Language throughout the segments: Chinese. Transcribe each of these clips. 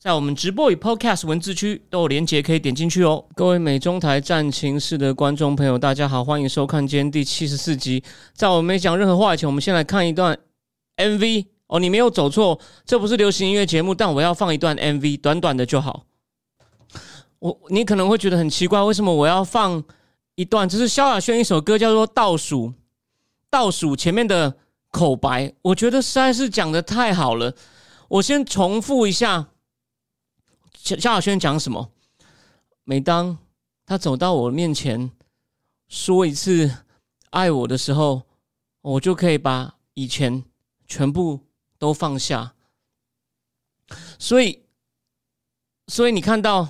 在我们直播与 Podcast 文字区都有连结，可以点进去哦。各位美中台战情室的观众朋友，大家好，欢迎收看今天第七十四集。在我没讲任何话以前，我们先来看一段 MV 哦。你没有走错，这不是流行音乐节目，但我要放一段 MV，短短的就好。我你可能会觉得很奇怪，为什么我要放一段？这是萧亚轩一首歌，叫做《倒数》。倒数前面的口白，我觉得实在是讲的太好了。我先重复一下。萧萧亚轩讲什么？每当他走到我面前说一次爱我的时候，我就可以把以前全部都放下。所以，所以你看到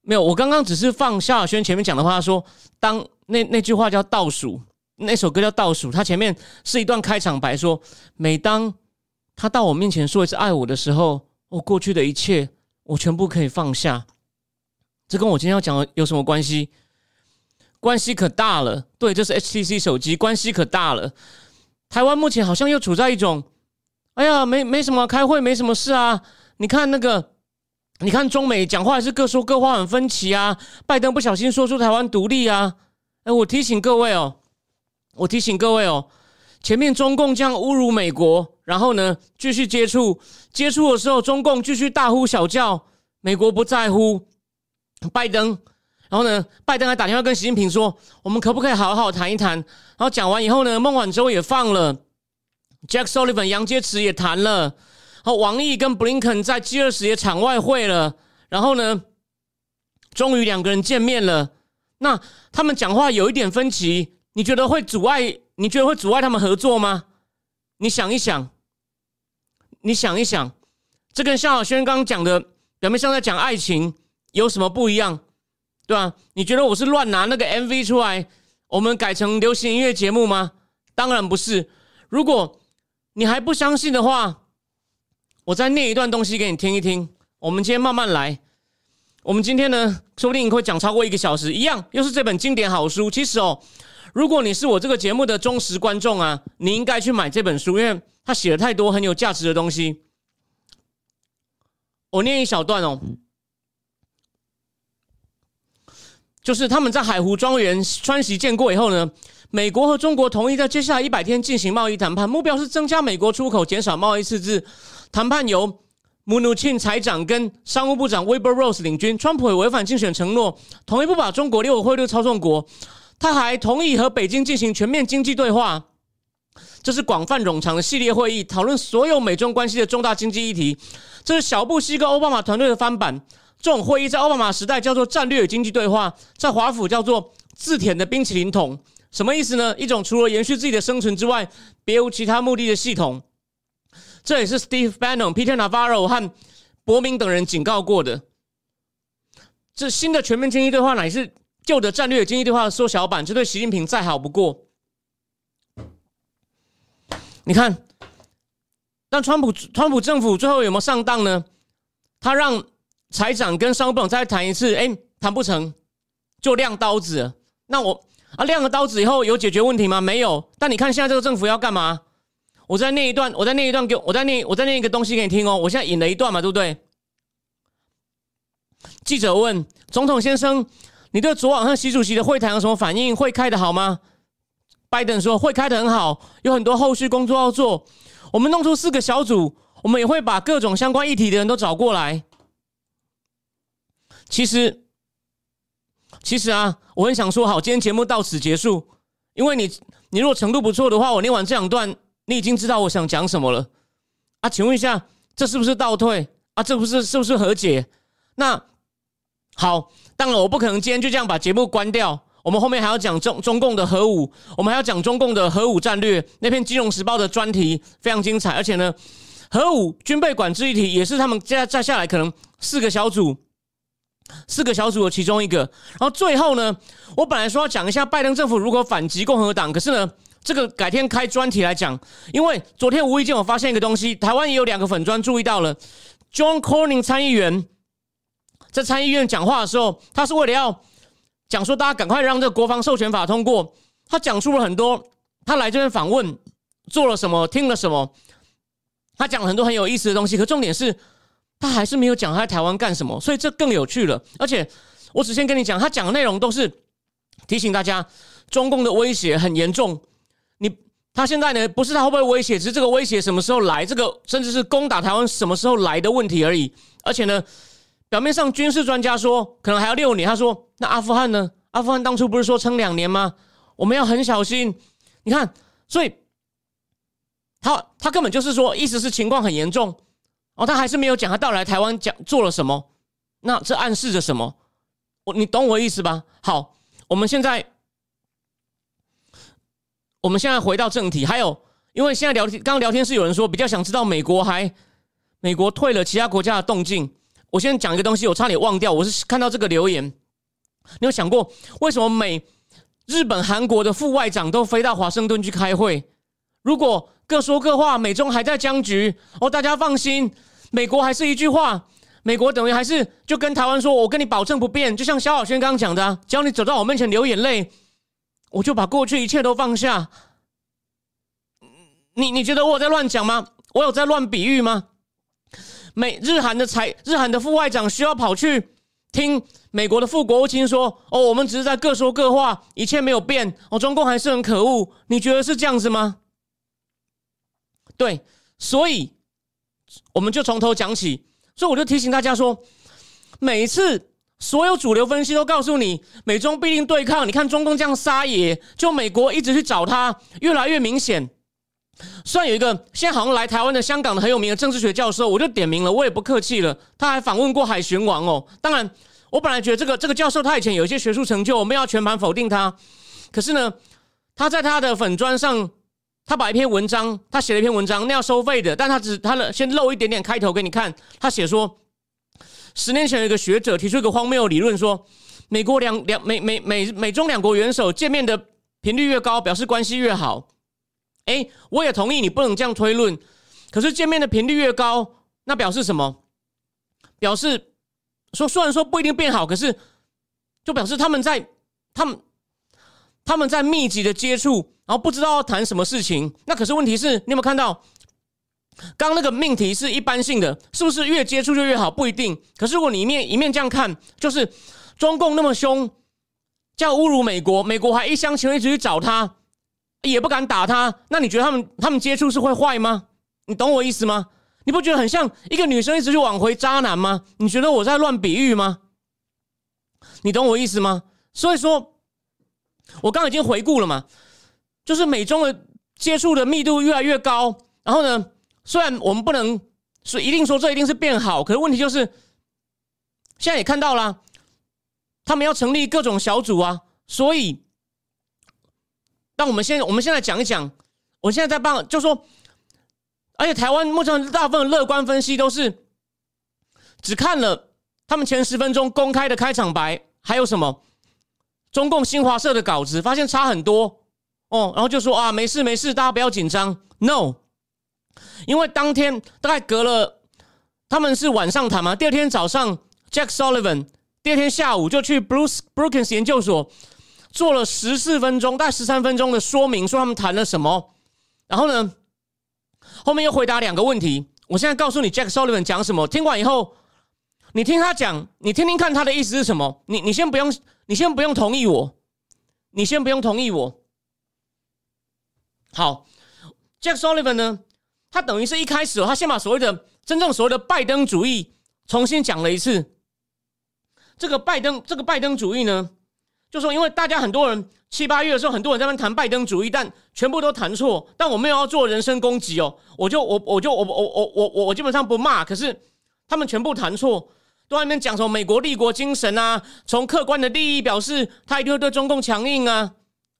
没有？我刚刚只是放萧亚轩前面讲的话，说当那那句话叫倒数，那首歌叫倒数，他前面是一段开场白，说每当他到我面前说一次爱我的时候，我过去的一切。我全部可以放下，这跟我今天要讲的有什么关系？关系可大了。对，这是 HTC 手机，关系可大了。台湾目前好像又处在一种，哎呀，没没什么开会，没什么事啊。你看那个，你看中美讲话还是各说各话，很分歧啊。拜登不小心说出台湾独立啊。哎，我提醒各位哦，我提醒各位哦。前面中共这样侮辱美国，然后呢，继续接触，接触的时候，中共继续大呼小叫，美国不在乎。拜登，然后呢，拜登还打电话跟习近平说，我们可不可以好好谈一谈？然后讲完以后呢，孟晚舟也放了，Jack Sullivan、杨洁篪也谈了，然后王毅跟布林肯在 G 二十也场外会了，然后呢，终于两个人见面了。那他们讲话有一点分歧，你觉得会阻碍？你觉得会阻碍他们合作吗？你想一想，你想一想，这跟萧亚轩刚刚讲的表面上在讲爱情有什么不一样？对吧？你觉得我是乱拿那个 MV 出来，我们改成流行音乐节目吗？当然不是。如果你还不相信的话，我再念一段东西给你听一听。我们今天慢慢来。我们今天呢，说不定会讲超过一个小时，一样又是这本经典好书。其实哦。如果你是我这个节目的忠实观众啊，你应该去买这本书，因为他写了太多很有价值的东西。我念一小段哦，就是他们在海湖庄园川崎见过以后呢，美国和中国同意在接下来一百天进行贸易谈判，目标是增加美国出口，减少贸易赤字。谈判由姆努钦财长跟商务部长 Weber Rose 领军，川普也违反竞选承诺，同意不把中国列为汇率操纵国。他还同意和北京进行全面经济对话，这是广泛冗长的系列会议，讨论所有美中关系的重大经济议题。这是小布希跟奥巴马团队的翻版。这种会议在奥巴马时代叫做战略经济对话，在华府叫做自舔的冰淇淋桶。什么意思呢？一种除了延续自己的生存之外，别无其他目的的系统。这也是 Steve Bannon、Peter Navarro 和伯明等人警告过的。这新的全面经济对话乃是。旧的战略经济对话的缩小版，这对习近平再好不过。你看，但川普川普政府最后有没有上当呢？他让财长跟商务部长再谈一次，哎，谈不成就亮刀子。那我啊亮了刀子以后有解决问题吗？没有。但你看现在这个政府要干嘛？我在念一段，我在念一段，给我在念，我在念一个东西给你听哦。我现在引了一段嘛，对不对？记者问总统先生。你对昨晚和习主席的会谈有什么反应？会开的好吗？拜登说会开的很好，有很多后续工作要做。我们弄出四个小组，我们也会把各种相关议题的人都找过来。其实，其实啊，我很想说好，今天节目到此结束。因为你，你如果程度不错的话，我念完这两段，你已经知道我想讲什么了。啊，请问一下，这是不是倒退？啊，这不是是不是和解？那好。当然，我不可能今天就这样把节目关掉。我们后面还要讲中中共的核武，我们还要讲中共的核武战略。那篇《金融时报》的专题非常精彩，而且呢，核武军备管制议题也是他们接下再下来可能四个小组四个小组的其中一个。然后最后呢，我本来说要讲一下拜登政府如何反击共和党，可是呢，这个改天开专题来讲。因为昨天无意间我发现一个东西，台湾也有两个粉砖注意到了，John Corning 参议员在参议院讲话的时候，他是为了要讲说大家赶快让这个国防授权法通过，他讲出了很多他来这边访问做了什么，听了什么，他讲了很多很有意思的东西。可重点是。他还是没有讲他在台湾干什么，所以这更有趣了。而且我只先跟你讲，他讲的内容都是提醒大家，中共的威胁很严重。你他现在呢，不是他会不会威胁，只是这个威胁什么时候来，这个甚至是攻打台湾什么时候来的问题而已。而且呢，表面上军事专家说可能还要六年，他说那阿富汗呢？阿富汗当初不是说撑两年吗？我们要很小心。你看，所以他他根本就是说，意思是情况很严重。哦，他还是没有讲他到来台湾讲做了什么，那这暗示着什么？我你懂我意思吧？好，我们现在我们现在回到正题，还有，因为现在聊天刚刚聊天是有人说比较想知道美国还美国退了其他国家的动静。我先讲一个东西，我差点忘掉，我是看到这个留言，你有想过为什么美日本韩国的副外长都飞到华盛顿去开会？如果各说各话，美中还在僵局哦，大家放心，美国还是一句话，美国等于还是就跟台湾说，我跟你保证不变，就像萧小轩刚刚讲的，只要你走到我面前流眼泪，我就把过去一切都放下。你你觉得我在乱讲吗？我有在乱比喻吗？美日韩的财日韩的副外长需要跑去听美国的副国务卿说，哦，我们只是在各说各话，一切没有变，哦，中共还是很可恶，你觉得是这样子吗？对，所以我们就从头讲起。所以我就提醒大家说，每一次所有主流分析都告诉你，美中必定对抗。你看中共这样撒野，就美国一直去找他，越来越明显。虽然有一个现在好像来台湾的香港的很有名的政治学教授，我就点名了，我也不客气了。他还访问过海巡王哦。当然，我本来觉得这个这个教授他以前有一些学术成就，我们要全盘否定他。可是呢，他在他的粉砖上。他把一篇文章，他写了一篇文章，那要收费的，但他只他的先露一点点开头给你看。他写说，十年前有一个学者提出一个荒谬理论，说美国两两美美美美中两国元首见面的频率越高，表示关系越好。哎，我也同意你不能这样推论。可是见面的频率越高，那表示什么？表示说虽然说不一定变好，可是就表示他们在他们他们在密集的接触。然后不知道要谈什么事情，那可是问题是，你有没有看到？刚那个命题是一般性的，是不是越接触就越好？不一定。可是如果你一面一面这样看，就是中共那么凶，这样侮辱美国，美国还一厢情愿一直去找他，也不敢打他，那你觉得他们他们接触是会坏吗？你懂我意思吗？你不觉得很像一个女生一直去挽回渣男吗？你觉得我在乱比喻吗？你懂我意思吗？所以说，我刚刚已经回顾了嘛。就是美中的接触的密度越来越高，然后呢，虽然我们不能说一定说这一定是变好，可是问题就是现在也看到了，他们要成立各种小组啊，所以，那我们现我们现在讲一讲，我现在在帮，就说，而且台湾目前大部分乐观分析都是只看了他们前十分钟公开的开场白，还有什么中共新华社的稿子，发现差很多。哦，然后就说啊，没事没事，大家不要紧张。No，因为当天大概隔了，他们是晚上谈嘛。第二天早上，Jack Sullivan，第二天下午就去 Bruce Brookings 研究所做了十四分钟，大概十三分钟的说明，说他们谈了什么。然后呢，后面又回答两个问题。我现在告诉你，Jack Sullivan 讲什么。听完以后，你听他讲，你听听看他的意思是什么。你你先不用，你先不用同意我，你先不用同意我。好，Jack Sullivan 呢？他等于是一开始，他先把所谓的真正所谓的拜登主义重新讲了一次。这个拜登，这个拜登主义呢，就说因为大家很多人七八月的时候，很多人在那谈拜登主义，但全部都谈错。但我没有要做人身攻击哦，我就我我就我我我我我基本上不骂，可是他们全部谈错，都在那边讲什么美国立国精神啊，从客观的利益表示他一定会对中共强硬啊。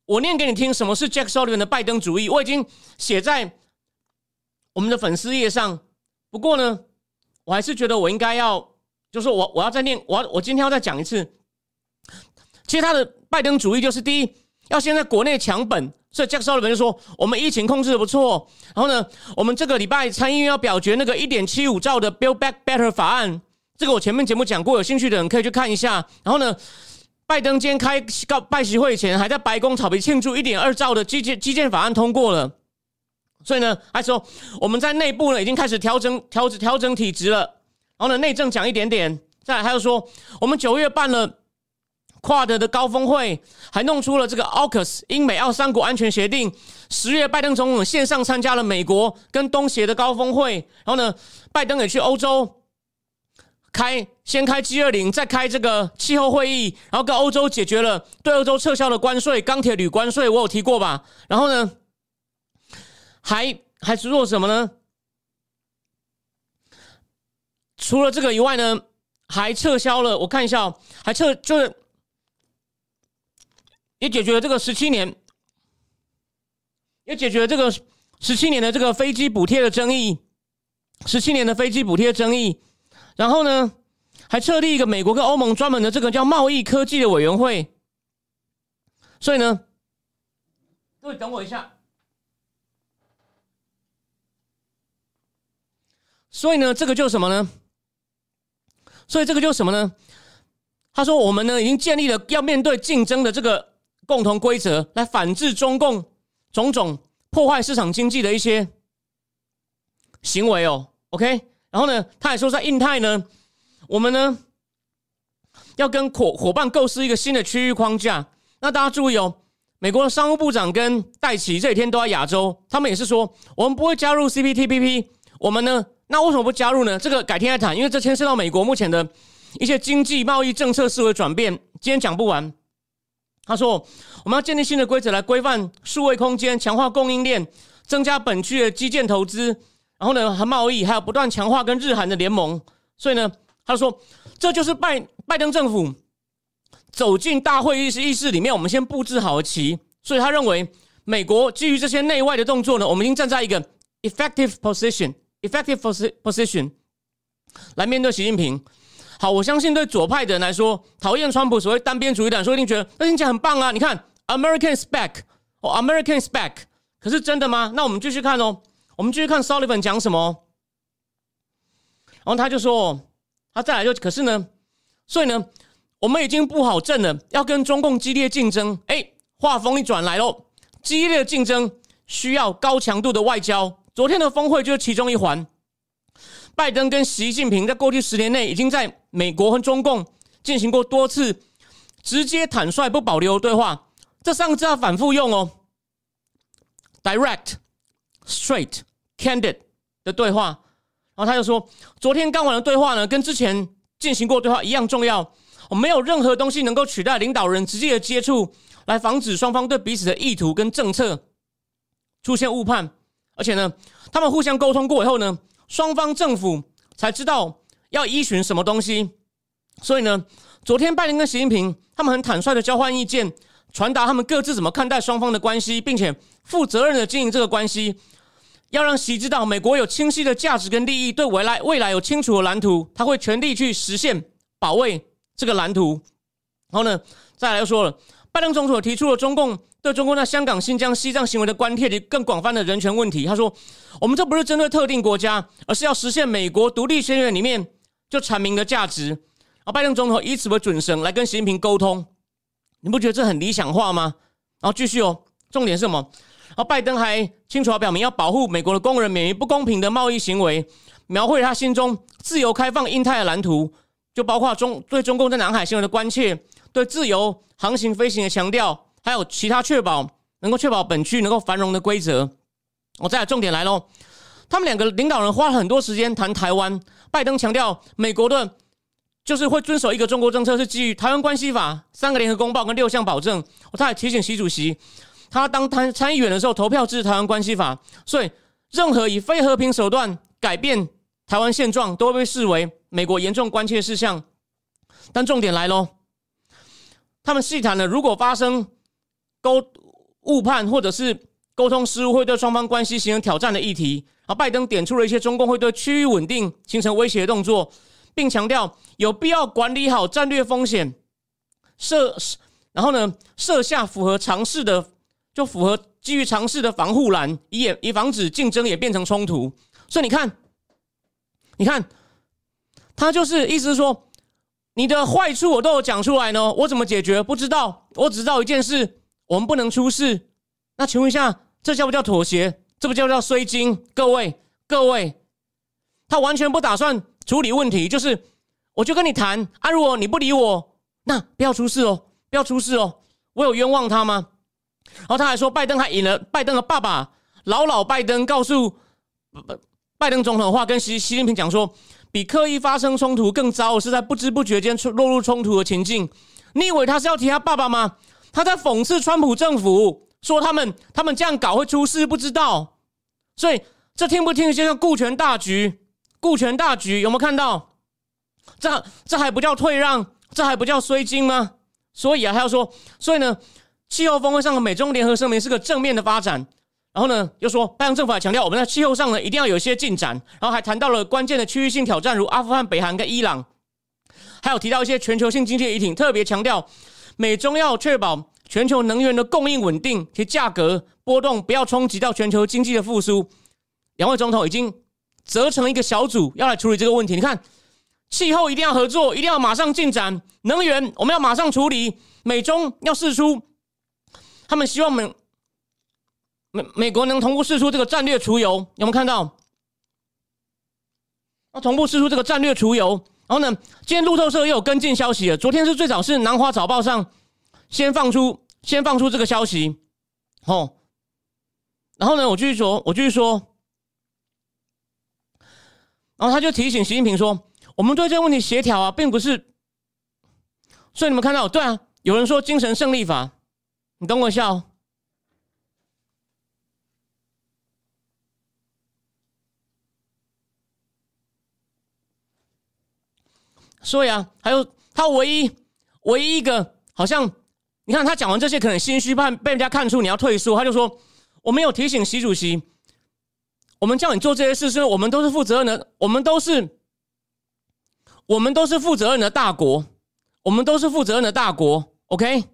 我念给你听，什么是 Jack Sullivan 的拜登主义？我已经写在我们的粉丝页上。不过呢，我还是觉得我应该要就是我我要再念，我要我今天要再讲一次。其实他的拜登主义就是第一，要先在国内抢本。所以，Jack Sullivan 就说：“我们疫情控制的不错。然后呢，我们这个礼拜参议院要表决那个一点七五兆的 Build Back Better 法案。这个我前面节目讲过，有兴趣的人可以去看一下。然后呢，拜登今天开告拜习会前，还在白宫草皮庆祝一点二兆的基建基建法案通过了。所以呢，还说我们在内部呢已经开始调整调整调整体质了。然后呢，内政讲一点点。再来，还有说我们九月办了。”跨德的高峰会还弄出了这个 AUKUS 英美澳三国安全协定。十月，拜登总统线上参加了美国跟东协的高峰会。然后呢，拜登也去欧洲开，先开 G 二零，再开这个气候会议，然后跟欧洲解决了对欧洲撤销的关税，钢铁铝关税我有提过吧？然后呢，还还是做什么呢？除了这个以外呢，还撤销了。我看一下，还撤就是。也解决了这个十七年，也解决了这个十七年的这个飞机补贴的争议，十七年的飞机补贴争议。然后呢，还设立一个美国跟欧盟专门的这个叫贸易科技的委员会。所以呢，各位等我一下。所以呢，这个就什么呢？所以这个就什么呢？他说，我们呢已经建立了要面对竞争的这个。共同规则来反制中共种种破坏市场经济的一些行为哦，OK。然后呢，他还说在印太呢，我们呢要跟伙伙伴构思一个新的区域框架。那大家注意哦，美国的商务部长跟戴奇这几天都在亚洲，他们也是说我们不会加入 CPTPP。我们呢，那为什么不加入呢？这个改天再谈，因为这牵涉到美国目前的一些经济贸易政策思维转变，今天讲不完。他说：“我们要建立新的规则来规范数位空间，强化供应链，增加本区的基建投资，然后呢，和贸易，还有不断强化跟日韩的联盟。所以呢，他说这就是拜拜登政府走进大会议室议事里面，我们先布置好棋。所以他认为，美国基于这些内外的动作呢，我们已经站在一个 effective position，effective position 来面对习近平。”好，我相信对左派的人来说，讨厌川普所谓单边主义的人，说一定觉得那听起来很棒啊！你看，Americans back，哦，Americans back，可是真的吗？那我们继续看哦，我们继续看 Sullivan 讲什么。然后他就说，他再来就，可是呢，所以呢，我们已经布好阵了，要跟中共激烈竞争。哎，话锋一转来喽，激烈竞争需要高强度的外交。昨天的峰会就是其中一环。拜登跟习近平在过去十年内已经在美国和中共进行过多次直接、坦率、不保留的对话，这三个字要反复用哦。Direct、Straight、Candid 的对话，然后他就说，昨天刚完的对话呢，跟之前进行过对话一样重要。我没有任何东西能够取代领导人直接的接触，来防止双方对彼此的意图跟政策出现误判。而且呢，他们互相沟通过以后呢。双方政府才知道要依循什么东西，所以呢，昨天拜登跟习近平他们很坦率的交换意见，传达他们各自怎么看待双方的关系，并且负责任的经营这个关系，要让习知道美国有清晰的价值跟利益，对未来未来有清楚的蓝图，他会全力去实现保卫这个蓝图。然后呢，再来又说了，拜登总统提出了中共。对中共在香港、新疆、西藏行为的关切及更广泛的人权问题，他说：“我们这不是针对特定国家，而是要实现美国独立宣言里面就阐明的价值。”啊，拜登总统以此为准绳来跟习近平沟通，你不觉得这很理想化吗？然后继续哦，重点是什么？啊，拜登还清楚表明要保护美国的工人免于不公平的贸易行为，描绘他心中自由开放印太的蓝图，就包括中对中共在南海行为的关切，对自由航行飞行的强调。还有其他确保能够确保本区能够繁荣的规则。我再来重点来喽，他们两个领导人花了很多时间谈台湾。拜登强调，美国的就是会遵守一个中国政策，是基于台湾关系法、三个联合公报跟六项保证。他还提醒习主席，他当参参议员的时候投票支持台湾关系法，所以任何以非和平手段改变台湾现状，都会被视为美国严重关切事项。但重点来喽，他们细谈了如果发生。沟误判或者是沟通失误会对双方关系形成挑战的议题，而拜登点出了一些中共会对区域稳定形成威胁的动作，并强调有必要管理好战略风险，设然后呢设下符合常识的，就符合基于常识的防护栏，以以防止竞争也变成冲突。所以你看，你看，他就是意思是说，你的坏处我都有讲出来呢，我怎么解决不知道，我只知道一件事，我们不能出事。那请问一下，这叫不叫妥协？这不叫叫衰精？各位，各位，他完全不打算处理问题，就是我就跟你谈啊，如果你不理我，那不要出事哦，不要出事哦，我有冤枉他吗？然后他还说，拜登还引了拜登的爸爸老老拜登告诉拜登总统的话，跟习习近平讲说，比刻意发生冲突更糟，是在不知不觉间落入冲突的情境。你以为他是要提他爸爸吗？他在讽刺川普政府。说他们他们这样搞会出事，不知道，所以这听不听就像顾全大局，顾全大局有没有看到？这这还不叫退让，这还不叫衰精吗？所以啊，他要说，所以呢，气候峰会上的美中联合声明是个正面的发展。然后呢，又说拜登政府还强调，我们在气候上呢一定要有一些进展。然后还谈到了关键的区域性挑战，如阿富汗、北韩跟伊朗，还有提到一些全球性经济议题，特别强调美中要确保。全球能源的供应稳定，其价格波动不要冲击到全球经济的复苏。两位总统已经责成一个小组要来处理这个问题。你看，气候一定要合作，一定要马上进展；能源我们要马上处理。美中要试出，他们希望美美美国能同步试出这个战略储油。有没有看到？要同步试出这个战略储油。然后呢，今天路透社又有跟进消息了。昨天是最早是南华早报上先放出。先放出这个消息，哦，然后呢，我继续说，我继续说，然后他就提醒习近平说：“我们对这个问题协调啊，并不是。”所以你们看到，对啊，有人说精神胜利法，你等我一下哦。所以啊，还有他唯一唯一一个好像。你看他讲完这些，可能心虚，怕被人家看出你要退缩。他就说：“我没有提醒习主席，我们叫你做这些事，是因为我们都是负责任的，我们都是，我们都是负责任的大国，我们都是负责任的大国。”OK。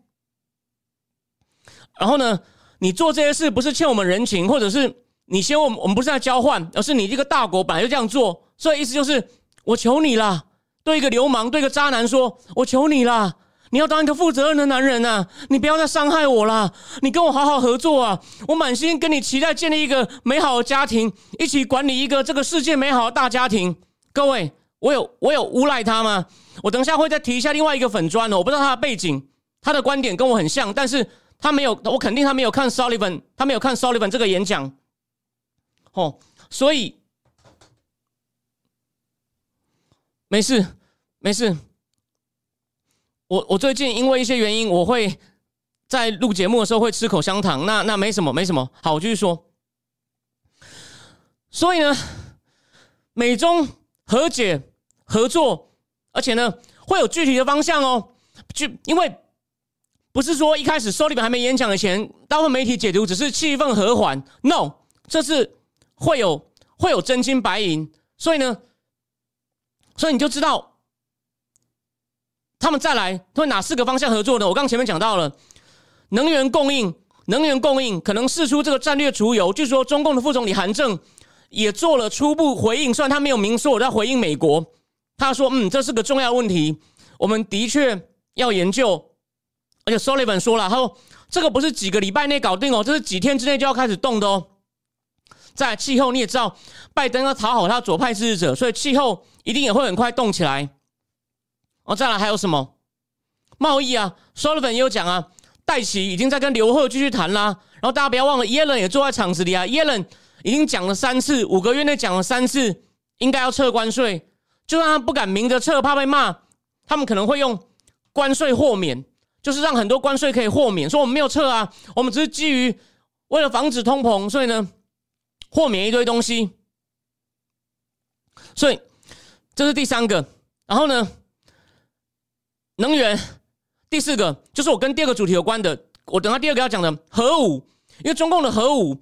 然后呢，你做这些事不是欠我们人情，或者是你先我们，我们不是在交换，而是你这个大国本来就这样做。所以意思就是，我求你了，对一个流氓，对一个渣男说：“我求你了。”你要当一个负责任的男人呐！你不要再伤害我了！你跟我好好合作啊！我满心跟你期待建立一个美好的家庭，一起管理一个这个世界美好的大家庭。各位，我有我有诬赖他吗？我等下会再提一下另外一个粉砖哦，我不知道他的背景，他的观点跟我很像，但是他没有，我肯定他没有看 Sullivan，他没有看 Sullivan 这个演讲。哦，所以没事，没事。我我最近因为一些原因，我会在录节目的时候会吃口香糖。那那没什么，没什么。好，我继续说。所以呢，美中和解合作，而且呢会有具体的方向哦。就因为不是说一开始收里边还没演讲的前，大部分媒体解读只是气氛和缓。No，这是会有会有真金白银。所以呢，所以你就知道。他们再来会哪四个方向合作呢？我刚前面讲到了能源供应，能源供应可能试出这个战略储油。据说中共的副总理韩正也做了初步回应，虽然他没有明说我在回应美国。他说：“嗯，这是个重要问题，我们的确要研究。”而且 Sullivan 说了，他说：“这个不是几个礼拜内搞定哦，这是几天之内就要开始动的哦。”在气候你也知道，拜登要讨好他左派支持者，所以气候一定也会很快动起来。哦，再来还有什么贸易啊？Sullivan 也有讲啊，戴奇已经在跟刘鹤继续谈啦。然后大家不要忘了，耶伦也坐在场子里啊。耶伦已经讲了三次，五个月内讲了三次，应该要撤关税。就算他不敢明着撤，怕被骂，他们可能会用关税豁免，就是让很多关税可以豁免。说我们没有撤啊，我们只是基于为了防止通膨，所以呢豁免一堆东西。所以这是第三个。然后呢？能源，第四个就是我跟第二个主题有关的。我等下第二个要讲的核武，因为中共的核武，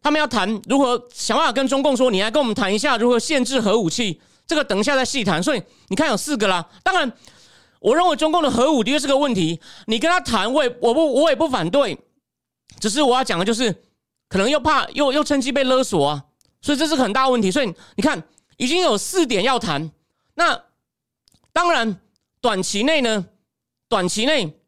他们要谈如何想办法跟中共说，你来跟我们谈一下如何限制核武器。这个等一下再细谈。所以你看有四个啦。当然，我认为中共的核武的确是个问题。你跟他谈，我也我不我也不反对，只是我要讲的就是，可能又怕又又趁机被勒索啊。所以这是很大问题。所以你看，已经有四点要谈。那当然，短期内呢，短期内。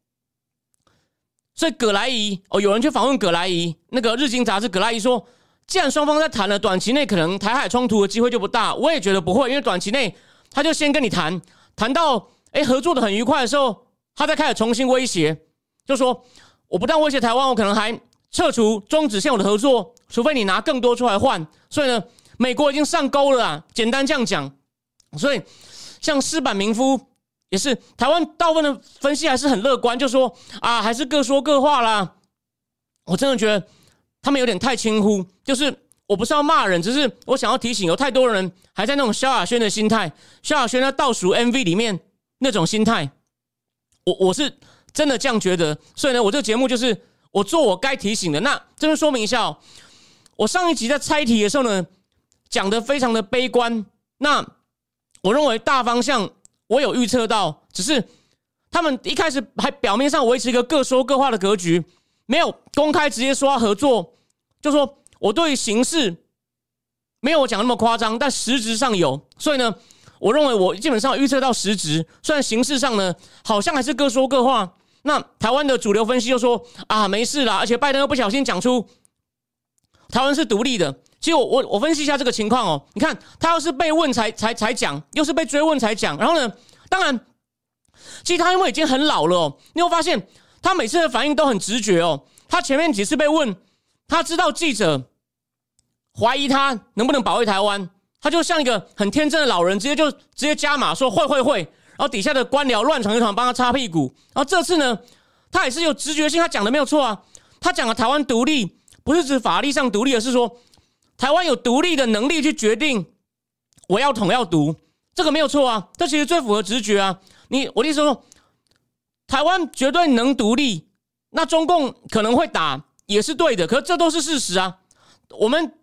所以葛莱伊哦，有人去访问葛莱伊，那个日经杂志葛莱伊说，既然双方在谈了，短期内可能台海冲突的机会就不大。我也觉得不会，因为短期内他就先跟你谈，谈到哎合作的很愉快的时候，他再开始重新威胁，就说我不但威胁台湾，我可能还撤除终止现有的合作，除非你拿更多出来换。所以呢，美国已经上钩了啊，简单这样讲。所以像施板明夫。也是台湾大部分的分析还是很乐观，就说啊，还是各说各话啦。我真的觉得他们有点太轻忽，就是我不是要骂人，只是我想要提醒，有太多人还在那种萧亚轩的心态，萧亚轩在倒数 MV 里面那种心态。我我是真的这样觉得，所以呢，我这个节目就是我做我该提醒的。那这边说明一下哦，我上一集在猜题的时候呢，讲的非常的悲观。那我认为大方向。我有预测到，只是他们一开始还表面上维持一个各说各话的格局，没有公开直接说要合作，就说我对形势没有我讲那么夸张，但实质上有。所以呢，我认为我基本上预测到实质，虽然形式上呢好像还是各说各话。那台湾的主流分析又说啊没事啦，而且拜登又不小心讲出台湾是独立的。其实我我我分析一下这个情况哦，你看他要是被问才才才讲，又是被追问才讲，然后呢，当然，其实他因为已经很老了哦，你会发现他每次的反应都很直觉哦。他前面几次被问，他知道记者怀疑他能不能保卫台湾，他就像一个很天真的老人，直接就直接加码说会会会，然后底下的官僚乱成一团帮他擦屁股。然后这次呢，他也是有直觉性，他讲的没有错啊，他讲的台湾独立不是指法律上独立，而是说。台湾有独立的能力去决定我要统要独，这个没有错啊，这其实最符合直觉啊。你我的意思说，台湾绝对能独立，那中共可能会打也是对的，可是这都是事实啊。我们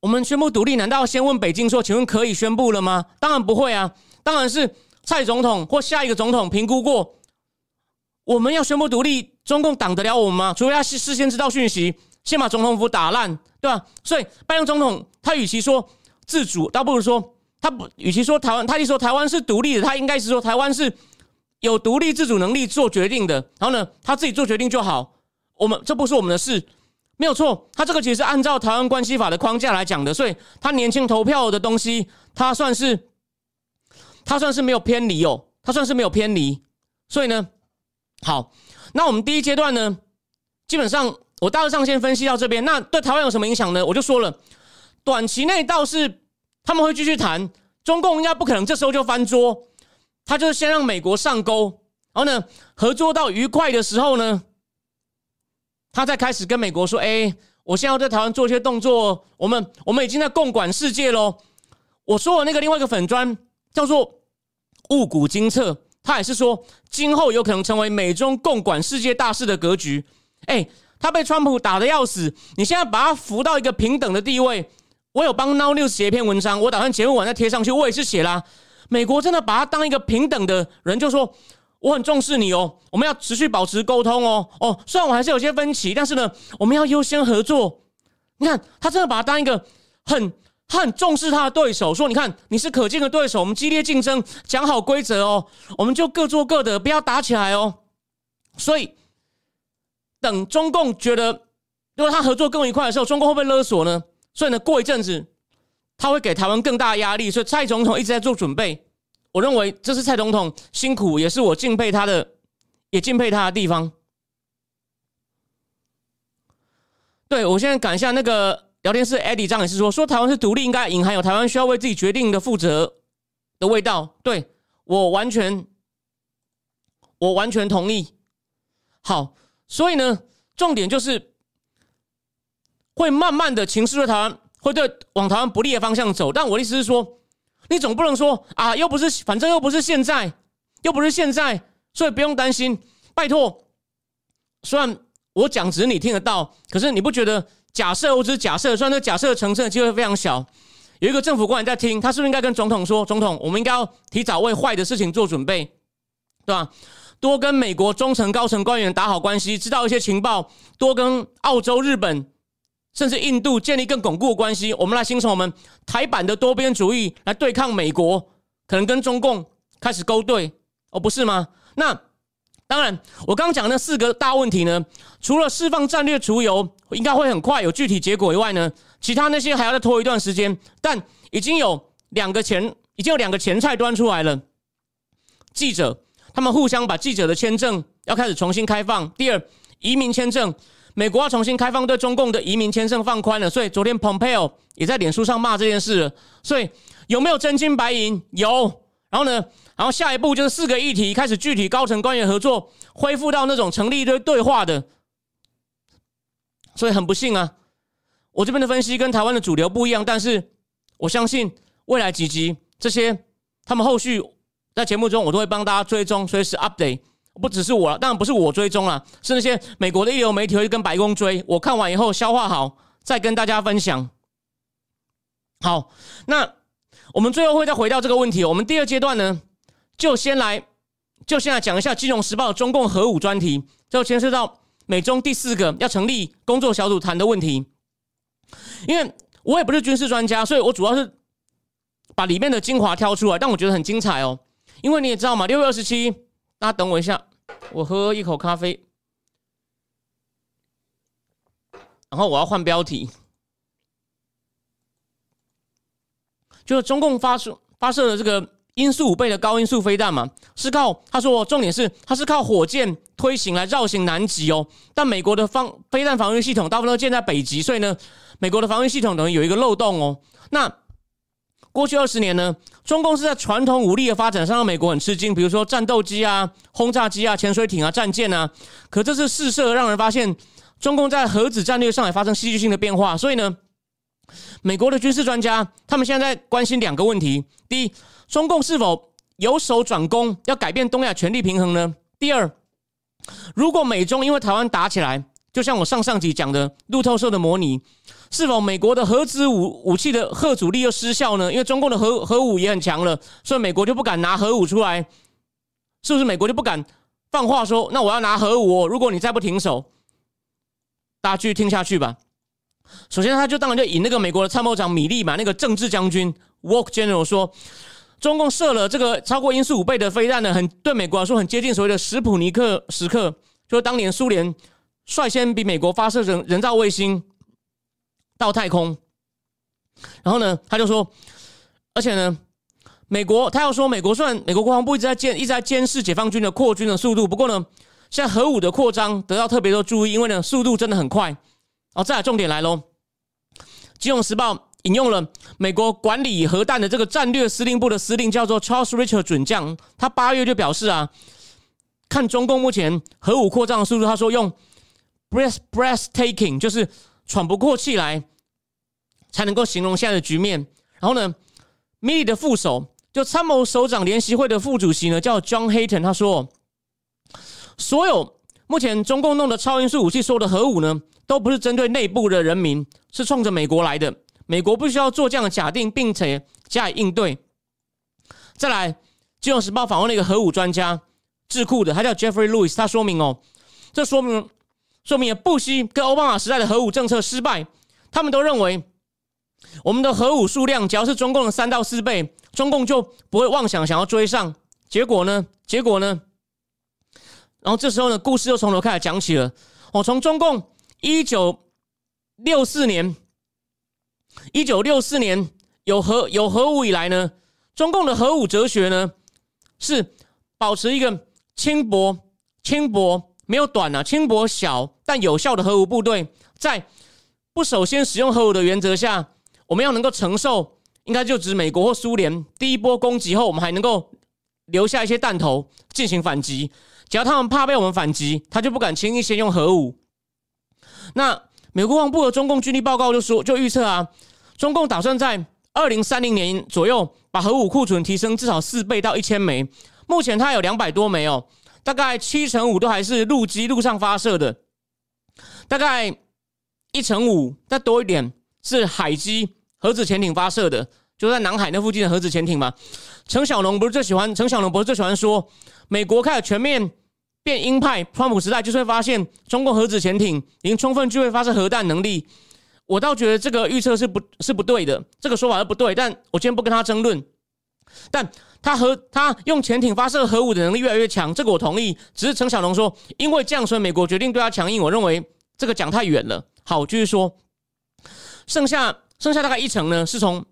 我们宣布独立，难道要先问北京说，请问可以宣布了吗？当然不会啊，当然是蔡总统或下一个总统评估过，我们要宣布独立，中共挡得了我们吗？除非他事事先知道讯息。先把总统府打烂，对吧？所以拜登总统他与其说自主，倒不如说他不，与其说台湾，他一说台湾是独立的，他应该是说台湾是有独立自主能力做决定的。然后呢，他自己做决定就好。我们这不是我们的事，没有错。他这个其实是按照台湾关系法的框架来讲的，所以他年轻投票的东西，他算是他算是没有偏离哦，他算是没有偏离。所以呢，好，那我们第一阶段呢，基本上。我大致上先分析到这边，那对台湾有什么影响呢？我就说了，短期内倒是他们会继续谈，中共应该不可能这时候就翻桌，他就是先让美国上钩，然后呢合作到愉快的时候呢，他再开始跟美国说：“哎，我现在要在台湾做一些动作，我们我们已经在共管世界喽。”我说的那个另外一个粉砖叫做物谷精测，他也是说今后有可能成为美中共管世界大事的格局，哎。他被川普打的要死，你现在把他扶到一个平等的地位。我有帮 Now News 写一篇文章，我打算节目完再贴上去。我也是写啦，美国真的把他当一个平等的人，就说我很重视你哦，我们要持续保持沟通哦。哦，虽然我还是有些分歧，但是呢，我们要优先合作。你看，他真的把他当一个很他很重视他的对手，说你看你是可敬的对手，我们激烈竞争，讲好规则哦，我们就各做各的，不要打起来哦。所以。等中共觉得，如果他合作更愉快的时候，中共会不会勒索呢？所以呢，过一阵子他会给台湾更大的压力。所以蔡总统一直在做准备。我认为这是蔡总统辛苦，也是我敬佩他的，也敬佩他的地方。对我现在赶一下那个聊天室，Eddie 张也是说，说台湾是独立应该隐含有台湾需要为自己决定的负责的味道。对我完全，我完全同意。好。所以呢，重点就是会慢慢的情势对台湾会对往台湾不利的方向走。但我的意思是说，你总不能说啊，又不是，反正又不是现在，又不是现在，所以不用担心。拜托，虽然我讲只是你听得到，可是你不觉得假设我只是假设，虽然这假设成真的机会非常小，有一个政府官员在听，他是不是应该跟总统说：“总统，我们应该要提早为坏的事情做准备，对吧？多跟美国中层、高层官员打好关系，知道一些情报，多跟澳洲、日本甚至印度建立更巩固的关系。我们来形成我们台版的多边主义，来对抗美国，可能跟中共开始勾兑，哦，不是吗？那。”当然，我刚刚讲那四个大问题呢，除了释放战略储油应该会很快有具体结果以外呢，其他那些还要再拖一段时间。但已经有两个前，已经有两个前菜端出来了。记者他们互相把记者的签证要开始重新开放。第二，移民签证，美国要重新开放对中共的移民签证放宽了。所以昨天 Pompeo 也在脸书上骂这件事了。所以有没有真金白银？有。然后呢？然后下一步就是四个议题开始具体高层官员合作，恢复到那种成立一堆对话的。所以很不幸啊，我这边的分析跟台湾的主流不一样，但是我相信未来几集这些他们后续在节目中我都会帮大家追踪，随时 update。不只是我，当然不是我追踪了，是那些美国的一流媒体会跟白宫追。我看完以后消化好，再跟大家分享。好，那我们最后会再回到这个问题。我们第二阶段呢？就先来，就先来讲一下《金融时报》中共核武专题，就牵涉到美中第四个要成立工作小组谈的问题。因为我也不是军事专家，所以我主要是把里面的精华挑出来，但我觉得很精彩哦。因为你也知道嘛，六月二十七，大家等我一下，我喝一口咖啡，然后我要换标题，就是中共发射发射的这个。音速五倍的高音速飞弹嘛，是靠他说，重点是它是靠火箭推行来绕行南极哦。但美国的防飞弹防御系统大部分都建在北极，所以呢，美国的防御系统等于有一个漏洞哦。那过去二十年呢，中共是在传统武力的发展上让美国很吃惊，比如说战斗机啊、轰炸机啊、潜水艇啊、战舰啊。可这次试射让人发现，中共在核子战略上也发生戏剧性的变化。所以呢，美国的军事专家他们现在在关心两个问题：第一。中共是否由守转攻，要改变东亚权力平衡呢？第二，如果美中因为台湾打起来，就像我上上集讲的路透社的模拟，是否美国的核子武武器的核主力又失效呢？因为中共的核核武也很强了，所以美国就不敢拿核武出来，是不是？美国就不敢放话说，那我要拿核武，如果你再不停手，大家继续听下去吧。首先，他就当然就以那个美国的参谋长米利嘛，那个政治将军 Walk General 说。中共射了这个超过音速五倍的飞弹呢，很对美国来说很接近所谓的史普尼克时刻，就是当年苏联率先比美国发射人人造卫星到太空。然后呢，他就说，而且呢，美国他要说，美国虽然美国国防部一直在监一直在监视解放军的扩军的速度，不过呢，现在核武的扩张得到特别多注意，因为呢速度真的很快。哦，再来重点来喽，《金融时报》。引用了美国管理核弹的这个战略司令部的司令叫做 Charles Richard 准将，他八月就表示啊，看中共目前核武扩张的速度，他说用 breath breathtaking 就是喘不过气来，才能够形容现在的局面。然后呢，Mili 的副手就参谋首长联席会的副主席呢叫 John Hayton，他说，所有目前中共弄的超音速武器所有的核武呢，都不是针对内部的人民，是冲着美国来的。美国不需要做这样的假定，并且加以应对。再来，《金融时报》访问了一个核武专家，智库的，他叫 Jeffrey Lewis，他说明哦，这说明说明布希跟奥巴马时代的核武政策失败，他们都认为我们的核武数量只要是中共的三到四倍，中共就不会妄想想要追上。结果呢？结果呢？然后这时候呢，故事又从头开始讲起了。哦，从中共一九六四年。一九六四年有核有核武以来呢，中共的核武哲学呢是保持一个轻薄、轻薄没有短啊，轻薄小但有效的核武部队，在不首先使用核武的原则下，我们要能够承受，应该就指美国或苏联第一波攻击后，我们还能够留下一些弹头进行反击。只要他们怕被我们反击，他就不敢轻易先用核武。那美国国防部的中共军力报告就说，就预测啊。中共打算在二零三零年左右把核武库存提升至少四倍到一千枚。目前它有两百多枚哦，大概七成五都还是陆基陆上发射的，大概一成五再多一点是海基核子潜艇发射的，就在南海那附近的核子潜艇嘛。陈小龙不是最喜欢，陈小龙不是最喜欢说，美国开始全面变鹰派，川普时代就是会发现中共核子潜艇已经充分具备发射核弹能力。我倒觉得这个预测是不是不对的，这个说法是不对。但我今天不跟他争论。但他和他用潜艇发射核武的能力越来越强，这个我同意。只是陈小龙说，因为这样，所以美国决定对他强硬。我认为这个讲太远了。好，就是说，剩下剩下大概一层呢，是从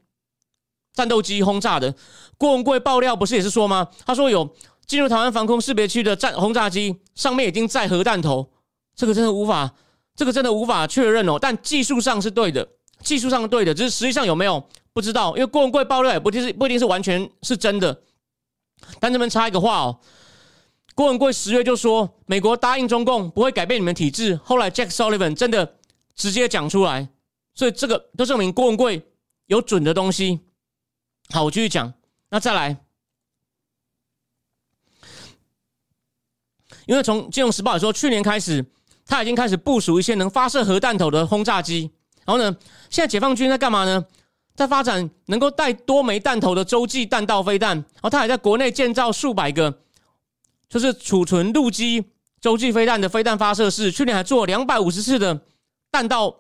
战斗机轰炸的。郭文贵爆料不是也是说吗？他说有进入台湾防空识别区的战轰炸机上面已经载核弹头，这个真的无法，这个真的无法确认哦。但技术上是对的，技术上对的，只是实际上有没有？不知道，因为郭文贵爆料也不一定是不一定是完全是真的。但这边插一个话哦，郭文贵十月就说美国答应中共不会改变你们体制，后来 Jack Sullivan 真的直接讲出来，所以这个都证明郭文贵有准的东西。好，我继续讲。那再来，因为从《金融时报也》说，去年开始他已经开始部署一些能发射核弹头的轰炸机。然后呢，现在解放军在干嘛呢？在发展能够带多枚弹头的洲际弹道飞弹，然后它还在国内建造数百个，就是储存陆基洲际飞弹的飞弹发射室。去年还做两百五十次的弹道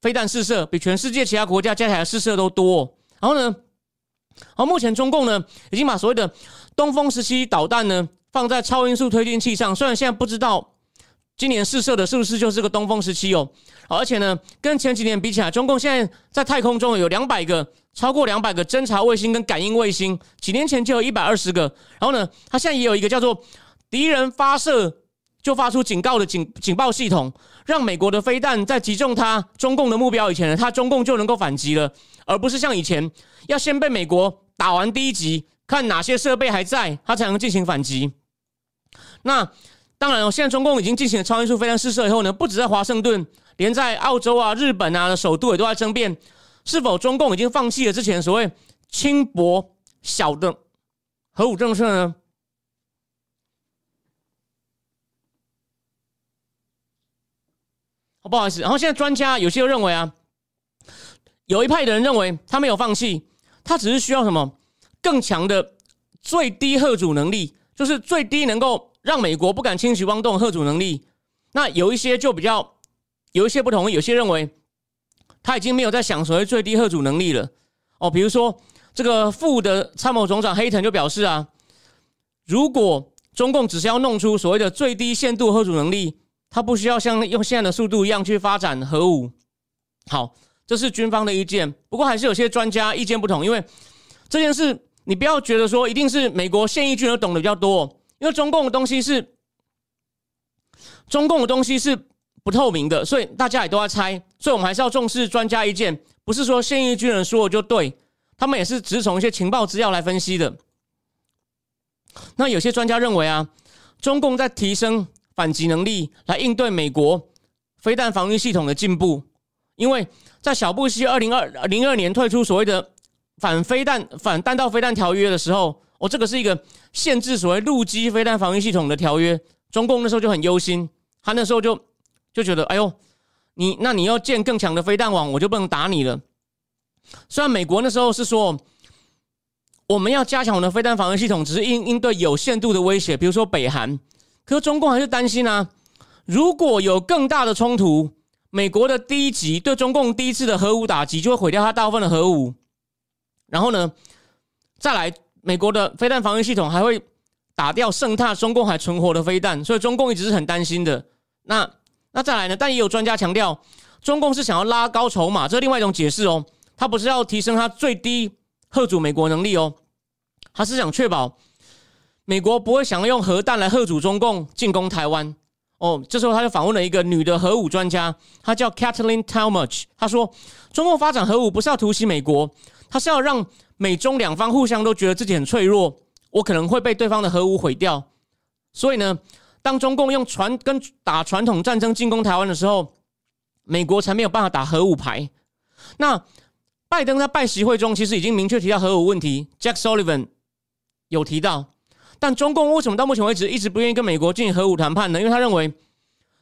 飞弹试射，比全世界其他国家加起来试射都多。然后呢，而，目前中共呢已经把所谓的东风十七导弹呢放在超音速推进器上，虽然现在不知道。今年试射的是不是就是个东风十七哦？而且呢，跟前几年比起来，中共现在在太空中有两百个，超过两百个侦察卫星跟感应卫星。几年前就有一百二十个。然后呢，它现在也有一个叫做敌人发射就发出警告的警警报系统，让美国的飞弹在击中它中共的目标以前呢，它中共就能够反击了，而不是像以前要先被美国打完第一击，看哪些设备还在，它才能进行反击。那。当然哦，现在中共已经进行了超音速飞弹试射以后呢，不止在华盛顿，连在澳洲啊、日本啊的首都也都在争辩，是否中共已经放弃了之前所谓轻薄小的核武政策呢？哦不好意思，然后现在专家有些认为啊，有一派的人认为他没有放弃，他只是需要什么更强的最低核主能力，就是最低能够。让美国不敢轻举妄动，核主能力。那有一些就比较有一些不同，有些认为他已经没有在想所谓最低核主能力了。哦，比如说这个副的参谋总长黑藤就表示啊，如果中共只是要弄出所谓的最低限度核主能力，他不需要像用现在的速度一样去发展核武。好，这是军方的意见。不过还是有些专家意见不同，因为这件事你不要觉得说一定是美国现役军人懂得比较多。因为中共的东西是中共的东西是不透明的，所以大家也都在猜。所以我们还是要重视专家意见，不是说现役军人说的就对，他们也是只是从一些情报资料来分析的。那有些专家认为啊，中共在提升反击能力，来应对美国飞弹防御系统的进步。因为在小布希二零二零二年退出所谓的反飞弹反弹道飞弹条约的时候。哦，这个是一个限制所谓陆基飞弹防御系统的条约。中共那时候就很忧心，他那时候就就觉得，哎呦，你那你要建更强的飞弹网，我就不能打你了。虽然美国那时候是说，我们要加强我们的飞弹防御系统，只是应应对有限度的威胁，比如说北韩。可是中共还是担心啊，如果有更大的冲突，美国的第一级对中共第一次的核武打击就会毁掉它大部分的核武。然后呢，再来。美国的飞弹防御系统还会打掉剩下中共还存活的飞弹，所以中共一直是很担心的。那那再来呢？但也有专家强调，中共是想要拉高筹码，这是另外一种解释哦。他不是要提升他最低贺阻美国能力哦，他是想确保美国不会想要用核弹来贺阻中共进攻台湾哦。这时候他就访问了一个女的核武专家，她叫 Kathleen Talmadge，她说，中共发展核武不是要突袭美国，他是要让。美中两方互相都觉得自己很脆弱，我可能会被对方的核武毁掉。所以呢，当中共用传跟打传统战争进攻台湾的时候，美国才没有办法打核武牌。那拜登在拜习会中其实已经明确提到核武问题，Jack Sullivan 有提到，但中共为什么到目前为止一直不愿意跟美国进行核武谈判呢？因为他认为，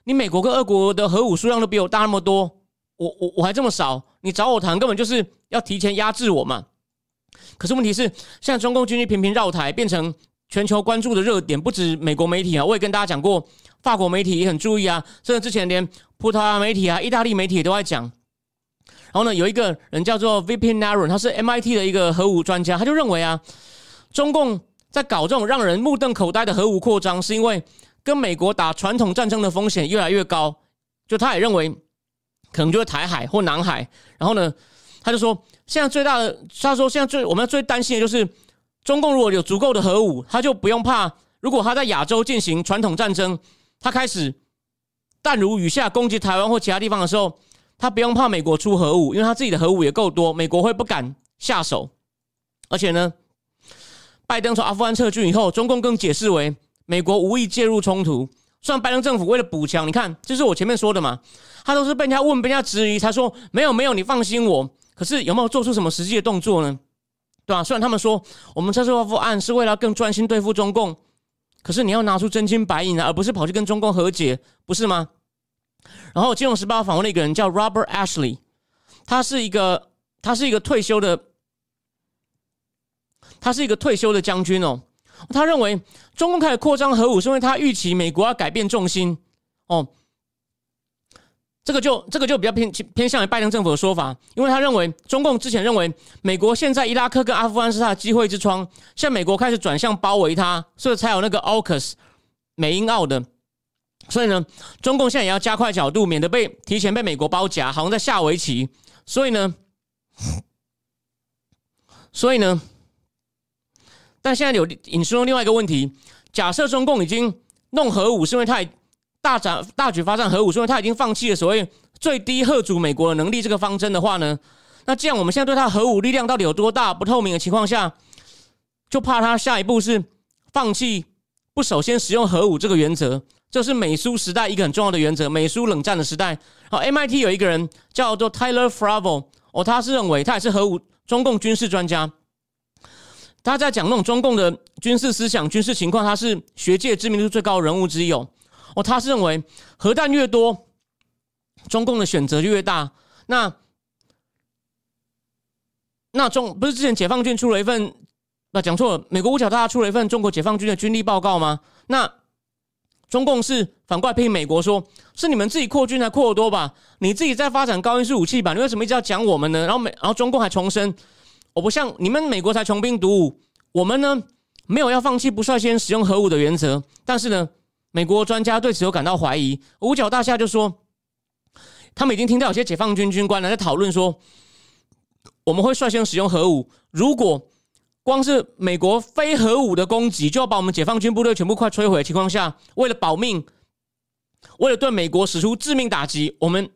你美国跟俄国的核武数量都比我大那么多，我我我还这么少，你找我谈根本就是要提前压制我嘛。可是问题是，现在中共军机频频绕台，变成全球关注的热点，不止美国媒体啊，我也跟大家讲过，法国媒体也很注意啊，甚至之前连葡萄牙媒体啊、意大利媒体都在讲。然后呢，有一个人叫做 Vipin Naron，他是 MIT 的一个核武专家，他就认为啊，中共在搞这种让人目瞪口呆的核武扩张，是因为跟美国打传统战争的风险越来越高。就他也认为，可能就是台海或南海。然后呢，他就说，现在最大的，他说现在最我们最担心的就是，中共如果有足够的核武，他就不用怕，如果他在亚洲进行传统战争，他开始弹如雨下攻击台湾或其他地方的时候。他不用怕美国出核武，因为他自己的核武也够多，美国会不敢下手。而且呢，拜登从阿富汗撤军以后，中共更解释为美国无意介入冲突。虽然拜登政府为了补强，你看，这是我前面说的嘛，他都是被人家问、被人家质疑，才说没有没有，你放心我。可是有没有做出什么实际的动作呢？对吧？虽然他们说我们撤出阿富汗是为了更专心对付中共，可是你要拿出真金白银啊，而不是跑去跟中共和解，不是吗？然后，《金融时报》访问了一个人叫 Robert Ashley，他是一个他是一个退休的，他是一个退休的将军哦。他认为中共开始扩张核武，是因为他预期美国要改变重心哦。这个就这个就比较偏偏向于拜登政府的说法，因为他认为中共之前认为美国现在伊拉克跟阿富汗是他的机会之窗，现在美国开始转向包围他，所以才有那个 AUKUS 美英澳的。所以呢，中共现在也要加快角度，免得被提前被美国包夹，好像在下围棋。所以呢，所以呢，但现在有引出另外一个问题：假设中共已经弄核武，是因为他大展大举发展核武，是因为他已经放弃了所谓最低核主美国的能力这个方针的话呢？那这样我们现在对他核武力量到底有多大不透明的情况下，就怕他下一步是放弃不首先使用核武这个原则。这是美苏时代一个很重要的原则，美苏冷战的时代。好，MIT 有一个人叫做 Tyler Fravo，哦，他是认为他也是核武中共军事专家。他在讲那种中共的军事思想、军事情况，他是学界知名度最高的人物之一哦。哦，他是认为核弹越多，中共的选择就越大。那那中不是之前解放军出了一份，那讲错了，美国五角大厦出了一份中国解放军的军力报告吗？那中共是反过来批评美国，说是你们自己扩军才扩得多吧？你自己在发展高音速武器吧？你为什么一直要讲我们呢？然后美，然后中共还重申，我不像你们美国才穷兵黩武，我们呢没有要放弃不率先使用核武的原则。但是呢，美国专家对此有感到怀疑。五角大厦就说，他们已经听到有些解放军军官呢在讨论说，我们会率先使用核武，如果。光是美国非核武的攻击，就要把我们解放军部队全部快摧毁的情况下，为了保命，为了对美国使出致命打击，我们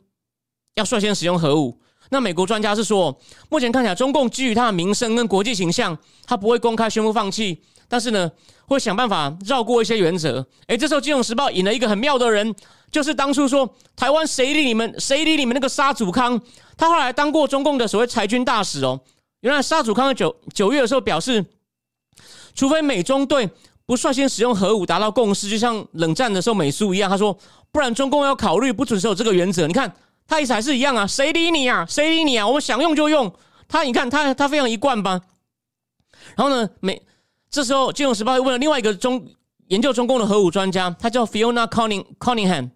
要率先使用核武。那美国专家是说，目前看起来，中共基于他的名声跟国际形象，他不会公开宣布放弃，但是呢，会想办法绕过一些原则。诶，这时候《金融时报》引了一个很妙的人，就是当初说台湾谁理你们，谁理你们那个沙祖康，他后来当过中共的所谓裁军大使哦。原来沙祖康在九九月的时候表示，除非美中对不率先使用核武达到共识，就像冷战的时候美苏一样，他说，不然中共要考虑不准守这个原则。你看他意思还是一样啊，谁理你啊？谁理你啊？我们想用就用。他你看他他非常一贯吧。然后呢，美这时候《金融时报》又问了另外一个中研究中共的核武专家，他叫 Fiona Conning Conningham，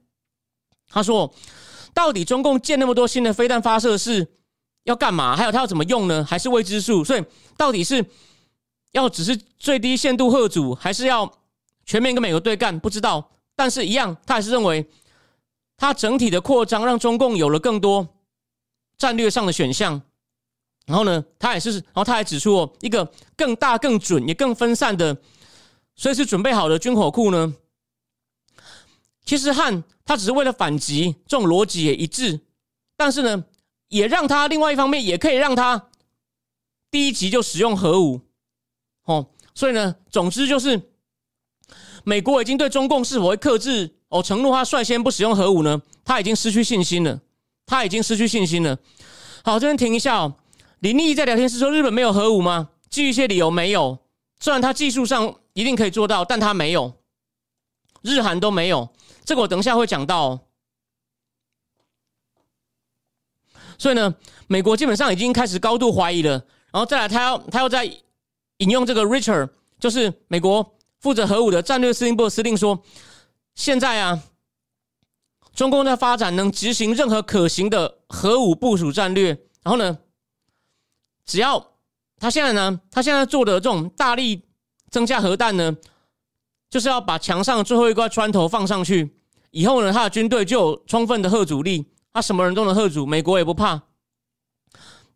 他说，到底中共建那么多新的飞弹发射是？要干嘛？还有他要怎么用呢？还是未知数。所以到底是要只是最低限度贺主，还是要全面跟美国对干？不知道。但是，一样，他还是认为，他整体的扩张让中共有了更多战略上的选项。然后呢，他也是，然后他还指出哦，一个更大、更准、也更分散的，随时准备好的军火库呢。其实，汉他只是为了反击，这种逻辑也一致。但是呢？也让他另外一方面也可以让他第一集就使用核武，哦，所以呢，总之就是美国已经对中共是否会克制哦承诺他率先不使用核武呢？他已经失去信心了，他已经失去信心了。好，这边停一下哦。林立在聊天室说：“日本没有核武吗？”基于一些理由没有。虽然他技术上一定可以做到，但他没有，日韩都没有。这个我等一下会讲到。所以呢，美国基本上已经开始高度怀疑了。然后再来，他要他要再引用这个 Richard，就是美国负责核武的战略司令部司令说，现在啊，中共在发展能执行任何可行的核武部署战略。然后呢，只要他现在呢，他现在做的这种大力增加核弹呢，就是要把墙上最后一块砖头放上去。以后呢，他的军队就有充分的核主力，他什么人都能核主，美国也不怕。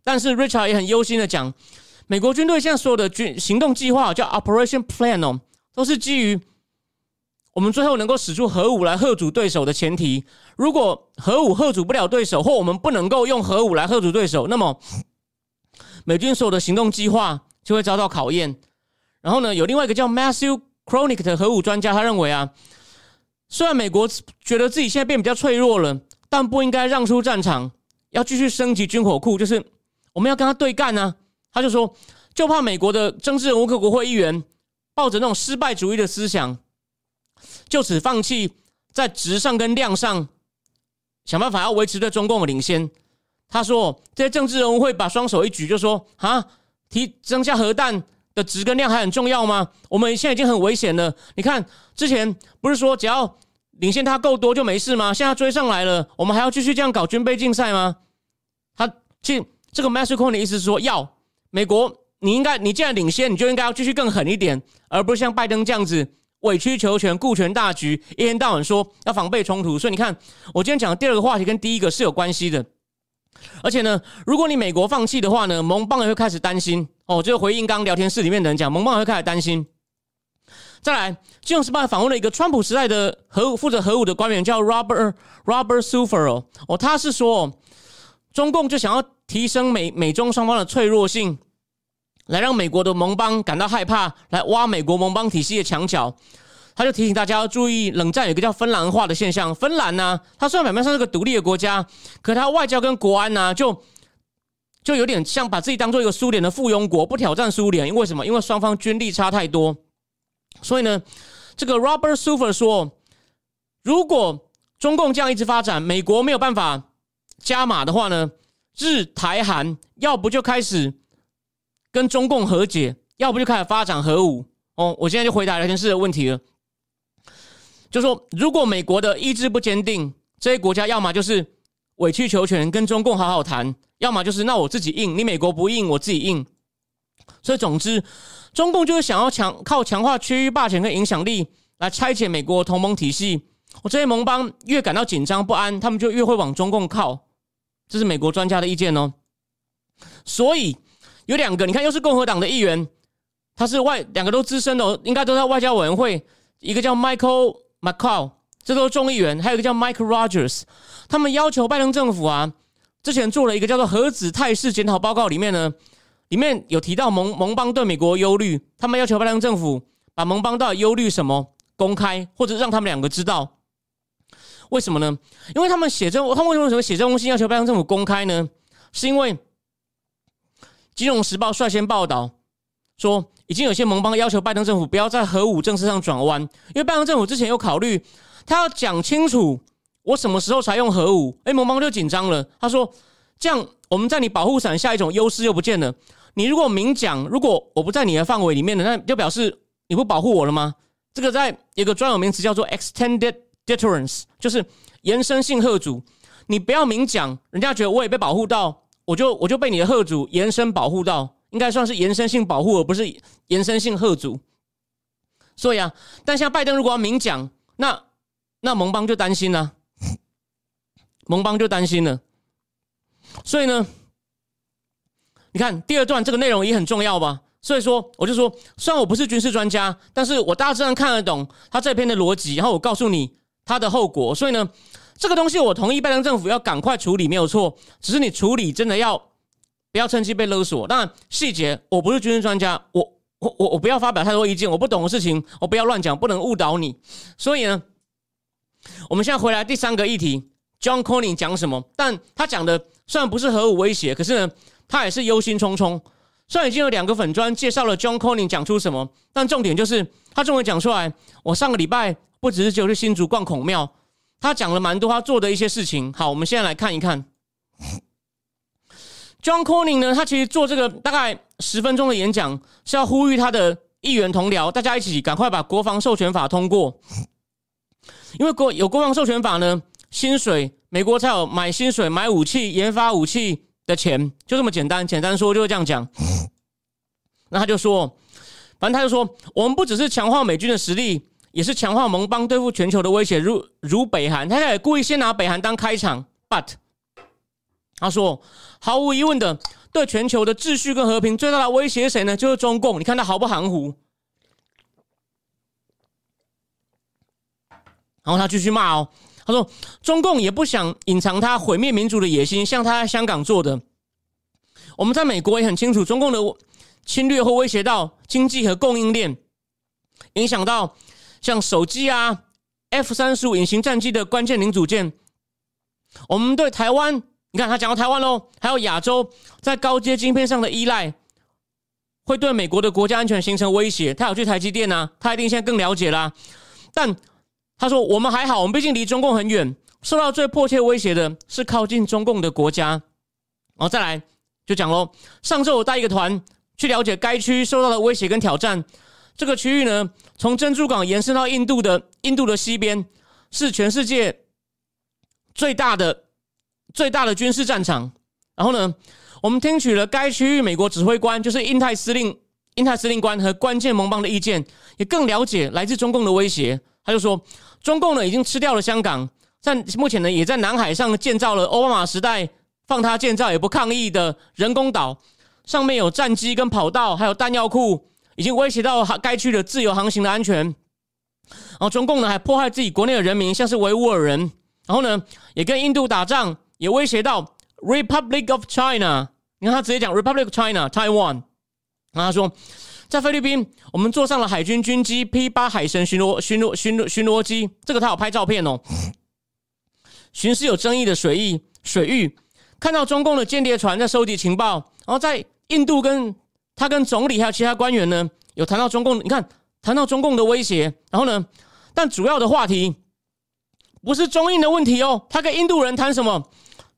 但是 Richard 也很忧心的讲，美国军队现在所有的军行动计划叫 Operation Plan 哦，都是基于我们最后能够使出核武来吓阻对手的前提。如果核武吓阻不了对手，或我们不能够用核武来吓阻对手，那么美军所有的行动计划就会遭到考验。然后呢，有另外一个叫 Matthew Chronic 的核武专家，他认为啊。虽然美国觉得自己现在变比较脆弱了，但不应该让出战场，要继续升级军火库，就是我们要跟他对干啊。他就说，就怕美国的政治人物、各国会议员抱着那种失败主义的思想，就此放弃在值上跟量上想办法要维持对中共的领先。他说，这些政治人物会把双手一举，就说：“啊，提增加核弹。”的值跟量还很重要吗？我们现在已经很危险了。你看，之前不是说只要领先他够多就没事吗？现在追上来了，我们还要继续这样搞军备竞赛吗？他其实这个 m a s t e c o n 的意思是说，要美国，你应该你既然领先，你就应该要继续更狠一点，而不是像拜登这样子委曲求全、顾全大局，一天到晚说要防备冲突。所以你看，我今天讲的第二个话题跟第一个是有关系的。而且呢，如果你美国放弃的话呢，盟邦也会开始担心哦。就回应刚聊天室里面的人讲，盟邦也会开始担心。再来，金融时报访问了一个川普时代的核负责核武的官员，叫 Robert Robert Suffer 哦，他是说，中共就想要提升美美中双方的脆弱性，来让美国的盟邦感到害怕，来挖美国盟邦体系的墙角。他就提醒大家要注意，冷战有一个叫芬兰化的现象。芬兰呢，它虽然表面上是个独立的国家，可它外交跟国安呢，就就有点像把自己当做一个苏联的附庸国，不挑战苏联。因为什么？因为双方军力差太多。所以呢，这个 Robert Sufer 说，如果中共这样一直发展，美国没有办法加码的话呢，日台韩要不就开始跟中共和解，要不就开始发展核武。哦，我现在就回答聊天室的问题了。就说，如果美国的意志不坚定，这些国家要么就是委曲求全，跟中共好好谈；要么就是那我自己硬，你美国不硬，我自己硬。所以，总之，中共就是想要强靠强化区域霸权跟影响力来拆解美国同盟体系。我这些盟邦越感到紧张不安，他们就越会往中共靠。这是美国专家的意见哦。所以有两个，你看，又是共和党的议员，他是外两个都资深的，应该都在外交委员会，一个叫 Michael。McCall，这都是众议员，还有一个叫 Mike Rogers，他们要求拜登政府啊，之前做了一个叫做核子态势检讨报告，里面呢，里面有提到盟盟邦对美国忧虑，他们要求拜登政府把盟邦到底忧虑什么公开，或者让他们两个知道。为什么呢？因为他们写这，他们为什么写这封信要求拜登政府公开呢？是因为《金融时报》率先报道说。已经有些盟邦要求拜登政府不要在核武政策上转弯，因为拜登政府之前有考虑，他要讲清楚我什么时候才用核武，哎，盟邦就紧张了。他说：“这样我们在你保护伞下一种优势又不见了。你如果明讲，如果我不在你的范围里面的，那就表示你不保护我了吗？这个在一个专有名词叫做 extended deterrence，就是延伸性核主。你不要明讲，人家觉得我也被保护到，我就我就被你的核主延伸保护到。”应该算是延伸性保护，而不是延伸性贺阻。所以啊，但像拜登如果要明讲，那那盟邦就担心了，盟邦就担心了。所以呢，你看第二段这个内容也很重要吧？所以说，我就说，虽然我不是军事专家，但是我大致上看得懂他这篇的逻辑，然后我告诉你他的后果。所以呢，这个东西我同意拜登政府要赶快处理，没有错。只是你处理真的要。不要趁机被勒索。当然，细节我不是军事专家，我我我我不要发表太多意见。我不懂的事情，我不要乱讲，不能误导你。所以呢，我们现在回来第三个议题，John Corning 讲什么？但他讲的虽然不是核武威胁，可是呢，他也是忧心忡忡。虽然已经有两个粉砖介绍了 John Corning 讲出什么，但重点就是他终于讲出来。我上个礼拜不只是就去新竹逛孔庙，他讲了蛮多他做的一些事情。好，我们现在来看一看。John Corning 呢，他其实做这个大概十分钟的演讲，是要呼吁他的议员同僚，大家一起赶快把国防授权法通过。因为国有国防授权法呢，薪水美国才有买薪水、买武器、研发武器的钱，就这么简单。简单说就是这样讲。那他就说，反正他就说，我们不只是强化美军的实力，也是强化盟邦对付全球的威胁，如如北韩。他也故意先拿北韩当开场，but 他说，毫无疑问的，对全球的秩序跟和平最大的威胁谁呢？就是中共。你看他毫不含糊。然后他继续骂哦，他说中共也不想隐藏他毁灭民主的野心，像他在香港做的。我们在美国也很清楚，中共的侵略会威胁到经济和供应链，影响到像手机啊、F 三十五隐形战机的关键零组件。我们对台湾，你看他讲到台湾喽，还有亚洲在高阶晶片上的依赖，会对美国的国家安全形成威胁。他有去台积电啊，他一定现在更了解啦。但他说：“我们还好，我们毕竟离中共很远，受到最迫切威胁的是靠近中共的国家。”然后再来就讲喽。上周我带一个团去了解该区受到的威胁跟挑战。这个区域呢，从珍珠港延伸到印度的印度的西边，是全世界最大的最大的军事战场。然后呢，我们听取了该区域美国指挥官，就是印太司令、印太司令官和关键盟邦的意见，也更了解来自中共的威胁。他就说。中共呢已经吃掉了香港，在目前呢也在南海上建造了奥巴马时代放他建造也不抗议的人工岛，上面有战机跟跑道，还有弹药库，已经威胁到该区的自由航行的安全。然后中共呢还迫害自己国内的人民，像是维吾尔人，然后呢也跟印度打仗，也威胁到 Republic of China。你看他直接讲 Republic of China Taiwan，然后他说。在菲律宾，我们坐上了海军军机 P 八海神巡逻巡逻巡逻巡逻机，这个他有拍照片哦。巡视有争议的水域水域，看到中共的间谍船在收集情报，然后在印度跟他跟总理还有其他官员呢，有谈到中共，你看谈到中共的威胁，然后呢，但主要的话题不是中印的问题哦，他跟印度人谈什么？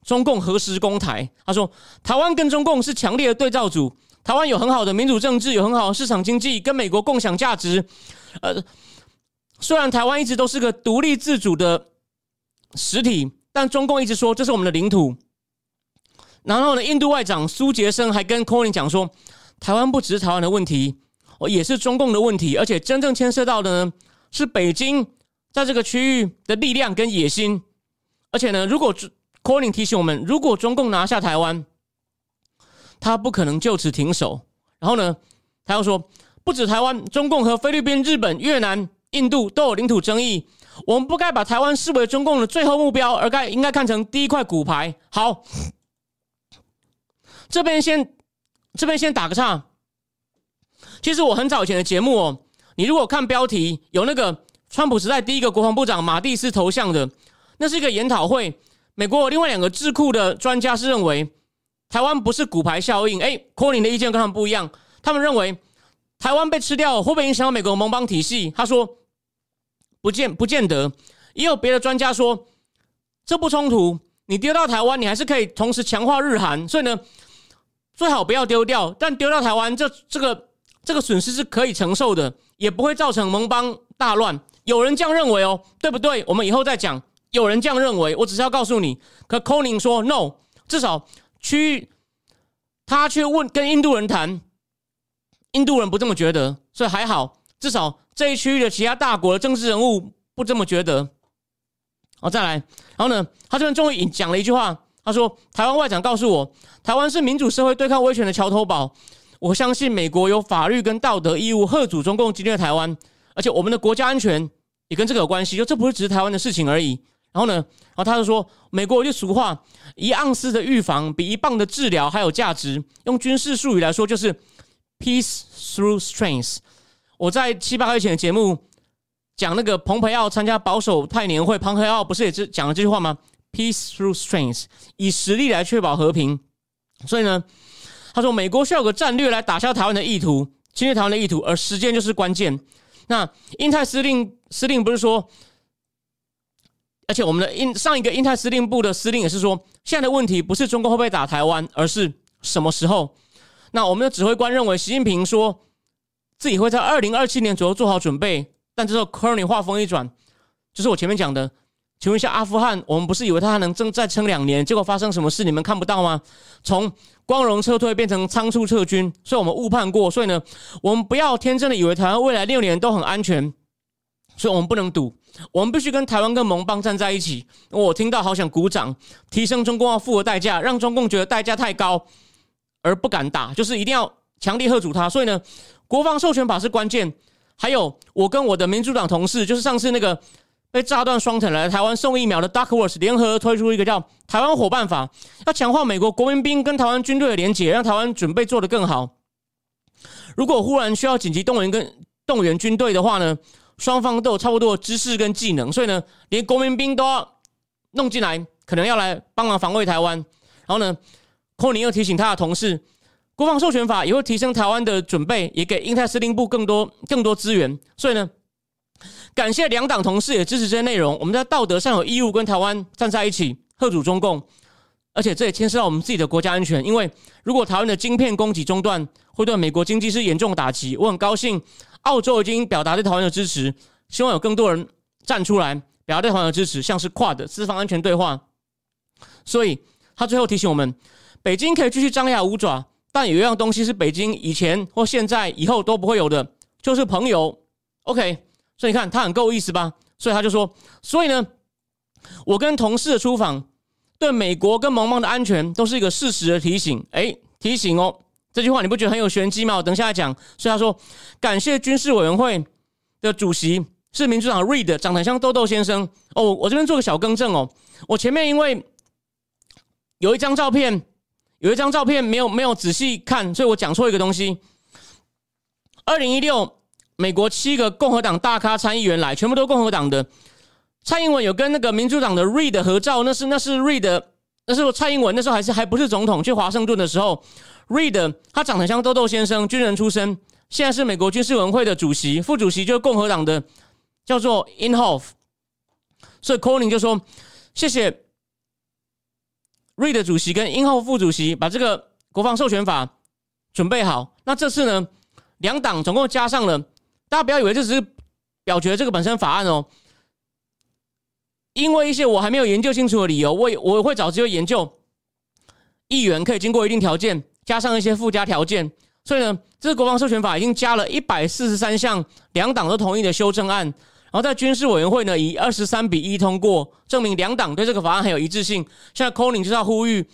中共何时攻台？他说台湾跟中共是强烈的对照组。台湾有很好的民主政治，有很好的市场经济，跟美国共享价值。呃，虽然台湾一直都是个独立自主的实体，但中共一直说这是我们的领土。然后呢，印度外长苏杰生还跟 c o n 讲说，台湾不只是台湾的问题，哦，也是中共的问题，而且真正牵涉到的呢是北京在这个区域的力量跟野心。而且呢，如果 c o n 提醒我们，如果中共拿下台湾，他不可能就此停手，然后呢，他又说，不止台湾、中共和菲律宾、日本、越南、印度都有领土争议，我们不该把台湾视为中共的最后目标，而该应该看成第一块骨牌。好，这边先这边先打个岔。其实我很早以前的节目哦，你如果看标题有那个川普时代第一个国防部长马蒂斯头像的，那是一个研讨会。美国另外两个智库的专家是认为。台湾不是骨牌效应，哎，柯林的意见跟他们不一样。他们认为台湾被吃掉会不会影响到美国盟邦体系？他说不见不见得。也有别的专家说这不冲突，你丢到台湾，你还是可以同时强化日韩。所以呢，最好不要丢掉。但丢到台湾，这这个这个损失是可以承受的，也不会造成盟邦大乱。有人这样认为哦，对不对？我们以后再讲。有人这样认为，我只是要告诉你。可柯林说 no，至少。区域，他去问跟印度人谈，印度人不这么觉得，所以还好，至少这一区域的其他大国的政治人物不这么觉得。好，再来，然后呢，他这边终于讲了一句话，他说：“台湾外长告诉我，台湾是民主社会对抗威权的桥头堡，我相信美国有法律跟道德义务贺阻中共侵略台湾，而且我们的国家安全也跟这个有关系，就这不是只是台湾的事情而已。”然后呢？然后他就说，美国有句俗话，一盎司的预防比一磅的治疗还有价值。用军事术语来说，就是 peace through strength。我在七八个月前的节目讲那个蓬佩奥参加保守派年会，蓬佩奥不是也是讲了这句话吗？peace through strength，以实力来确保和平。所以呢，他说美国需要有个战略来打消台湾的意图，侵略台湾的意图，而时间就是关键。那英泰司令司令不是说？而且我们的印上一个印太司令部的司令也是说，现在的问题不是中国会不会打台湾，而是什么时候？那我们的指挥官认为，习近平说自己会在二零二七年左右做好准备。但这时候 c o r n y 话锋一转，就是我前面讲的，请问一下，阿富汗，我们不是以为他还能再撑两年？结果发生什么事？你们看不到吗？从光荣撤退变成仓促撤军，所以我们误判过。所以呢，我们不要天真的以为台湾未来六年都很安全。所以我们不能赌，我们必须跟台湾跟盟邦站在一起。我听到好想鼓掌，提升中共要付的代价，让中共觉得代价太高而不敢打，就是一定要强力喝阻他。所以呢，国防授权法是关键。还有我跟我的民主党同事，就是上次那个被炸断双腿来台湾送疫苗的 Duckworth 联合推出一个叫台湾伙伴法，要强化美国国民兵跟台湾军队的连结，让台湾准备做得更好。如果忽然需要紧急动员跟动员军队的话呢？双方都有差不多的知识跟技能，所以呢，连国民兵都要弄进来，可能要来帮忙防卫台湾。然后呢，寇尼又提醒他的同事，国防授权法也会提升台湾的准备，也给英泰司令部更多更多资源。所以呢，感谢两党同事也支持这些内容。我们在道德上有义务跟台湾站在一起，贺阻中共。而且这也牵涉到我们自己的国家安全，因为如果台湾的晶片供给中断，会对美国经济是严重打击。我很高兴。澳洲已经表达对台湾的支持，希望有更多人站出来表达对台湾的支持，像是跨的四方安全对话。所以他最后提醒我们：北京可以继续张牙舞爪，但有一样东西是北京以前或现在以后都不会有的，就是朋友。OK，所以你看他很够意思吧？所以他就说：所以呢，我跟同事的出访，对美国跟盟邦的安全都是一个事实的提醒。哎，提醒哦。这句话你不觉得很有玄机吗？我等下来讲。所以他说，感谢军事委员会的主席是民主党 Reid，长得像豆豆先生。哦，我这边做个小更正哦。我前面因为有一张照片，有一张照片没有没有仔细看，所以我讲错一个东西。二零一六，美国七个共和党大咖参议员来，全部都共和党的。蔡英文有跟那个民主党的 Reid 合照，那是那是 Reid，那是蔡英文那时候还是还不是总统去华盛顿的时候。Reid，他长得像豆豆先生，军人出身，现在是美国军事委员会的主席，副主席就是共和党的，叫做 Inhofe。所以 Colin 就说：“谢谢 Reed 主席跟 Inhofe 副主席把这个国防授权法准备好。那这次呢，两党总共加上了，大家不要以为这只是表决这个本身法案哦，因为一些我还没有研究清楚的理由，我我会找机会研究。议员可以经过一定条件。”加上一些附加条件，所以呢，这个国防授权法已经加了一百四十三项两党都同意的修正案，然后在军事委员会呢以二十三比一通过，证明两党对这个法案很有一致性。现在 Colin 就是要呼吁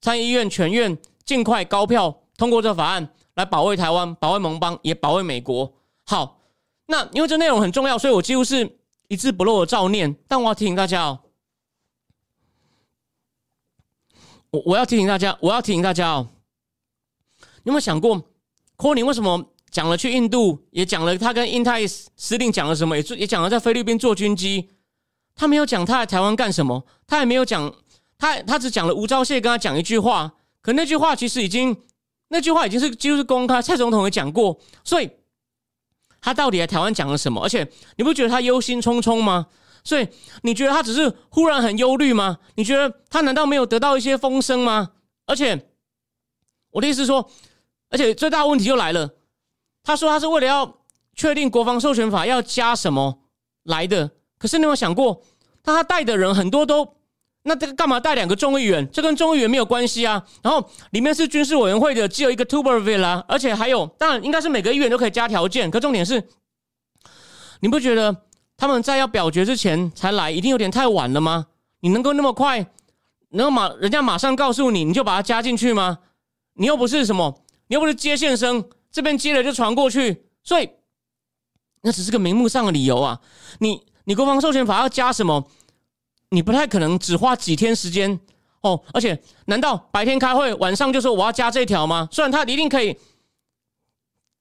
参议院全院尽快高票通过这法案，来保卫台湾、保卫盟邦，也保卫美国。好，那因为这内容很重要，所以我几乎是一字不漏的照念。但我要提醒大家哦，我我要提醒大家，我要提醒大家哦。有没有想过，柯林为什么讲了去印度，也讲了他跟印太司令讲了什么，也也讲了在菲律宾做军机，他没有讲他来台湾干什么，他也没有讲他他只讲了吴钊燮跟他讲一句话，可那句话其实已经那句话已经是几乎是公开，蔡总统也讲过，所以他到底在台湾讲了什么？而且你不觉得他忧心忡忡吗？所以你觉得他只是忽然很忧虑吗？你觉得他难道没有得到一些风声吗？而且我的意思是说。而且最大问题就来了，他说他是为了要确定国防授权法要加什么来的。可是你有没有想过，他带的人很多都那这个干嘛带两个众议员？这跟众议员没有关系啊。然后里面是军事委员会的，只有一个 Tuberville 啊，而且还有，当然应该是每个议员都可以加条件。可重点是，你不觉得他们在要表决之前才来，一定有点太晚了吗？你能够那么快，能够马人家马上告诉你，你就把它加进去吗？你又不是什么。你又不是接线生，这边接了就传过去，所以那只是个名目上的理由啊！你你国防授权法要加什么？你不太可能只花几天时间哦。而且，难道白天开会，晚上就说我要加这一条吗？虽然他一定可以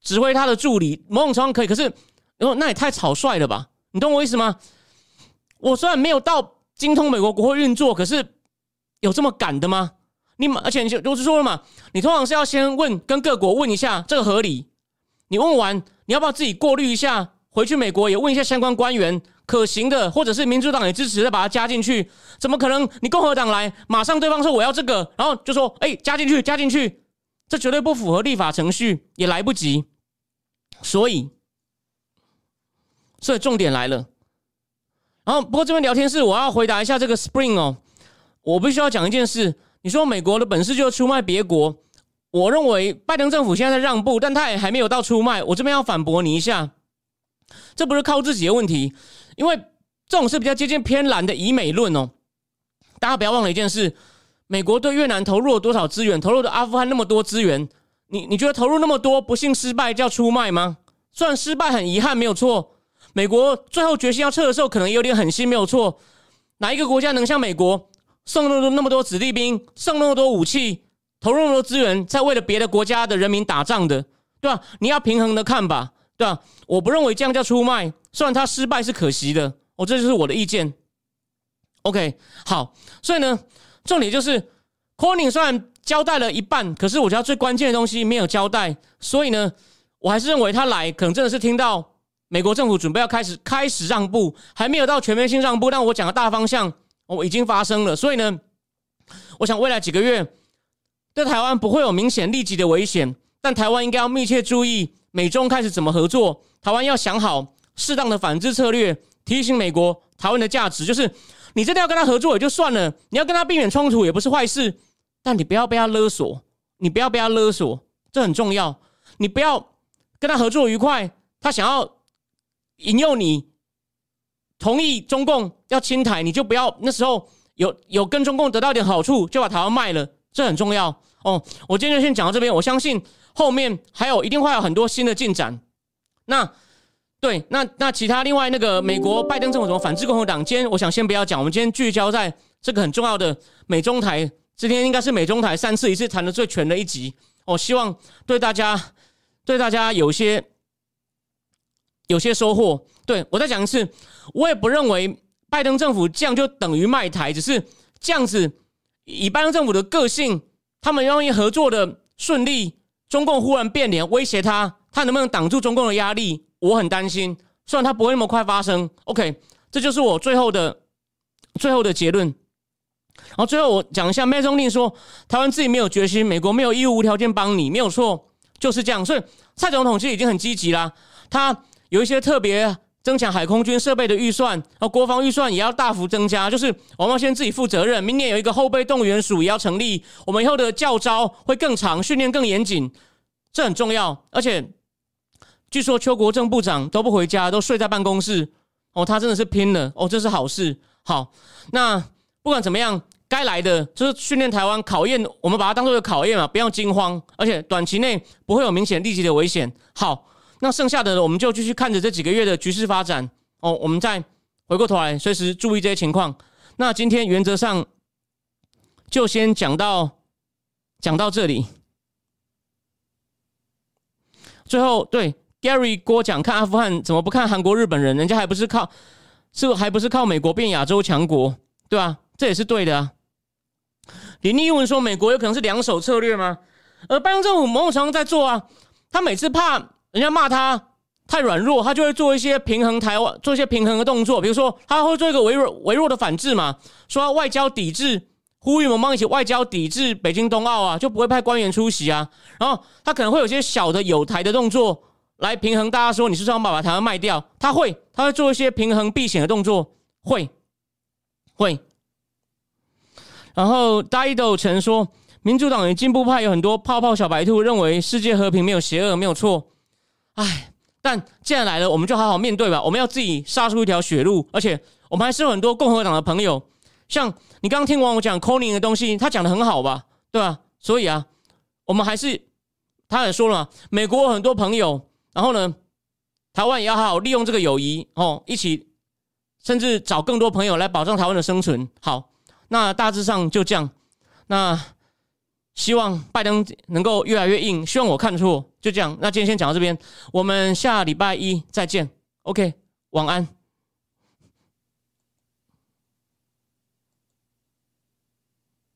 指挥他的助理，某种程度可以，可是哦，那也太草率了吧？你懂我意思吗？我虽然没有到精通美国国会运作，可是有这么赶的吗？你而且你就都是说了嘛，你通常是要先问跟各国问一下这个合理，你问完你要不要自己过滤一下，回去美国也问一下相关官员可行的，或者是民主党也支持再把它加进去，怎么可能？你共和党来马上对方说我要这个，然后就说哎加进去加进去，这绝对不符合立法程序，也来不及。所以，所以重点来了。然后，不过这边聊天室我要回答一下这个 Spring 哦，我必须要讲一件事。你说美国的本事就出卖别国，我认为拜登政府现在在让步，但他也还没有到出卖。我这边要反驳你一下，这不是靠自己的问题，因为这种是比较接近偏蓝的以美论哦。大家不要忘了一件事：美国对越南投入了多少资源？投入的阿富汗那么多资源，你你觉得投入那么多不幸失败叫出卖吗？虽然失败很遗憾，没有错。美国最后决心要撤的时候，可能有点狠心，没有错。哪一个国家能像美国送那么多那么多子弟兵，送那么多武器，投入那么多资源，在为了别的国家的人民打仗的，对吧？你要平衡的看吧，对吧？我不认为这样叫出卖，虽然他失败是可惜的，哦，这就是我的意见。OK，好，所以呢，重点就是，Corning 虽然交代了一半，可是我觉得最关键的东西没有交代，所以呢，我还是认为他来可能真的是听到。美国政府准备要开始开始让步，还没有到全面性让步，但我讲的大方向哦已经发生了。所以呢，我想未来几个月对台湾不会有明显立即的危险，但台湾应该要密切注意美中开始怎么合作。台湾要想好适当的反制策略，提醒美国台湾的价值，就是你真的要跟他合作也就算了，你要跟他避免冲突也不是坏事，但你不要被他勒索，你不要被他勒索，这很重要。你不要跟他合作愉快，他想要。引诱你同意中共要清台，你就不要那时候有有跟中共得到一点好处，就把台湾卖了，这很重要哦。我今天就先讲到这边，我相信后面还有一定会有很多新的进展。那对，那那其他另外那个美国拜登政府怎么反制共和党？今天我想先不要讲，我们今天聚焦在这个很重要的美中台。今天应该是美中台三次一次谈的最全的一集。我希望对大家对大家有些。有些收获，对我再讲一次，我也不认为拜登政府这样就等于卖台，只是这样子以拜登政府的个性，他们愿意合作的顺利，中共忽然变脸威胁他，他能不能挡住中共的压力？我很担心，虽然他不会那么快发生。OK，这就是我最后的最后的结论。然后最后我讲一下，麦中令说台湾自己没有决心，美国没有义务无条件帮你，没有错，就是这样。所以蔡总统其实已经很积极啦，他。有一些特别增强海空军设备的预算，然后国防预算也要大幅增加。就是我们要先自己负责任。明年有一个后备动员署也要成立，我们以后的教招会更长，训练更严谨，这很重要。而且据说邱国正部长都不回家，都睡在办公室。哦，他真的是拼了。哦，这是好事。好，那不管怎么样，该来的就是训练台湾，考验我们把它当做一个考验嘛，不要惊慌。而且短期内不会有明显立即的危险。好。那剩下的我们就继续看着这几个月的局势发展哦，我们再回过头来随时注意这些情况。那今天原则上就先讲到讲到这里。最后对 Gary 郭讲看阿富汗怎么不看韩国日本人？人家还不是靠是还不是靠美国变亚洲强国，对吧？这也是对的啊。林立文说美国有可能是两手策略吗？而拜登政府某种程度在做啊，他每次怕。人家骂他太软弱，他就会做一些平衡台湾，做一些平衡的动作。比如说，他会做一个微弱、微弱的反制嘛，说外交抵制，呼吁我们一起外交抵制北京冬奥啊，就不会派官员出席啊。然后他可能会有些小的有台的动作来平衡大家，说你是不是要把台湾卖掉？他会，他会做一些平衡避险的动作，会，会。然后大一都曾说，民主党与进步派有很多泡泡小白兔，认为世界和平没有邪恶，没有错。唉，但既然来了，我们就好好面对吧。我们要自己杀出一条血路，而且我们还是有很多共和党的朋友。像你刚刚听完我讲 Coning 的东西，他讲的很好吧？对吧？所以啊，我们还是他也说了，美国很多朋友，然后呢，台湾也要好好利用这个友谊哦，一起甚至找更多朋友来保障台湾的生存。好，那大致上就这样。那。希望拜登能够越来越硬，希望我看错，就这样。那今天先讲到这边，我们下礼拜一再见。OK，晚安。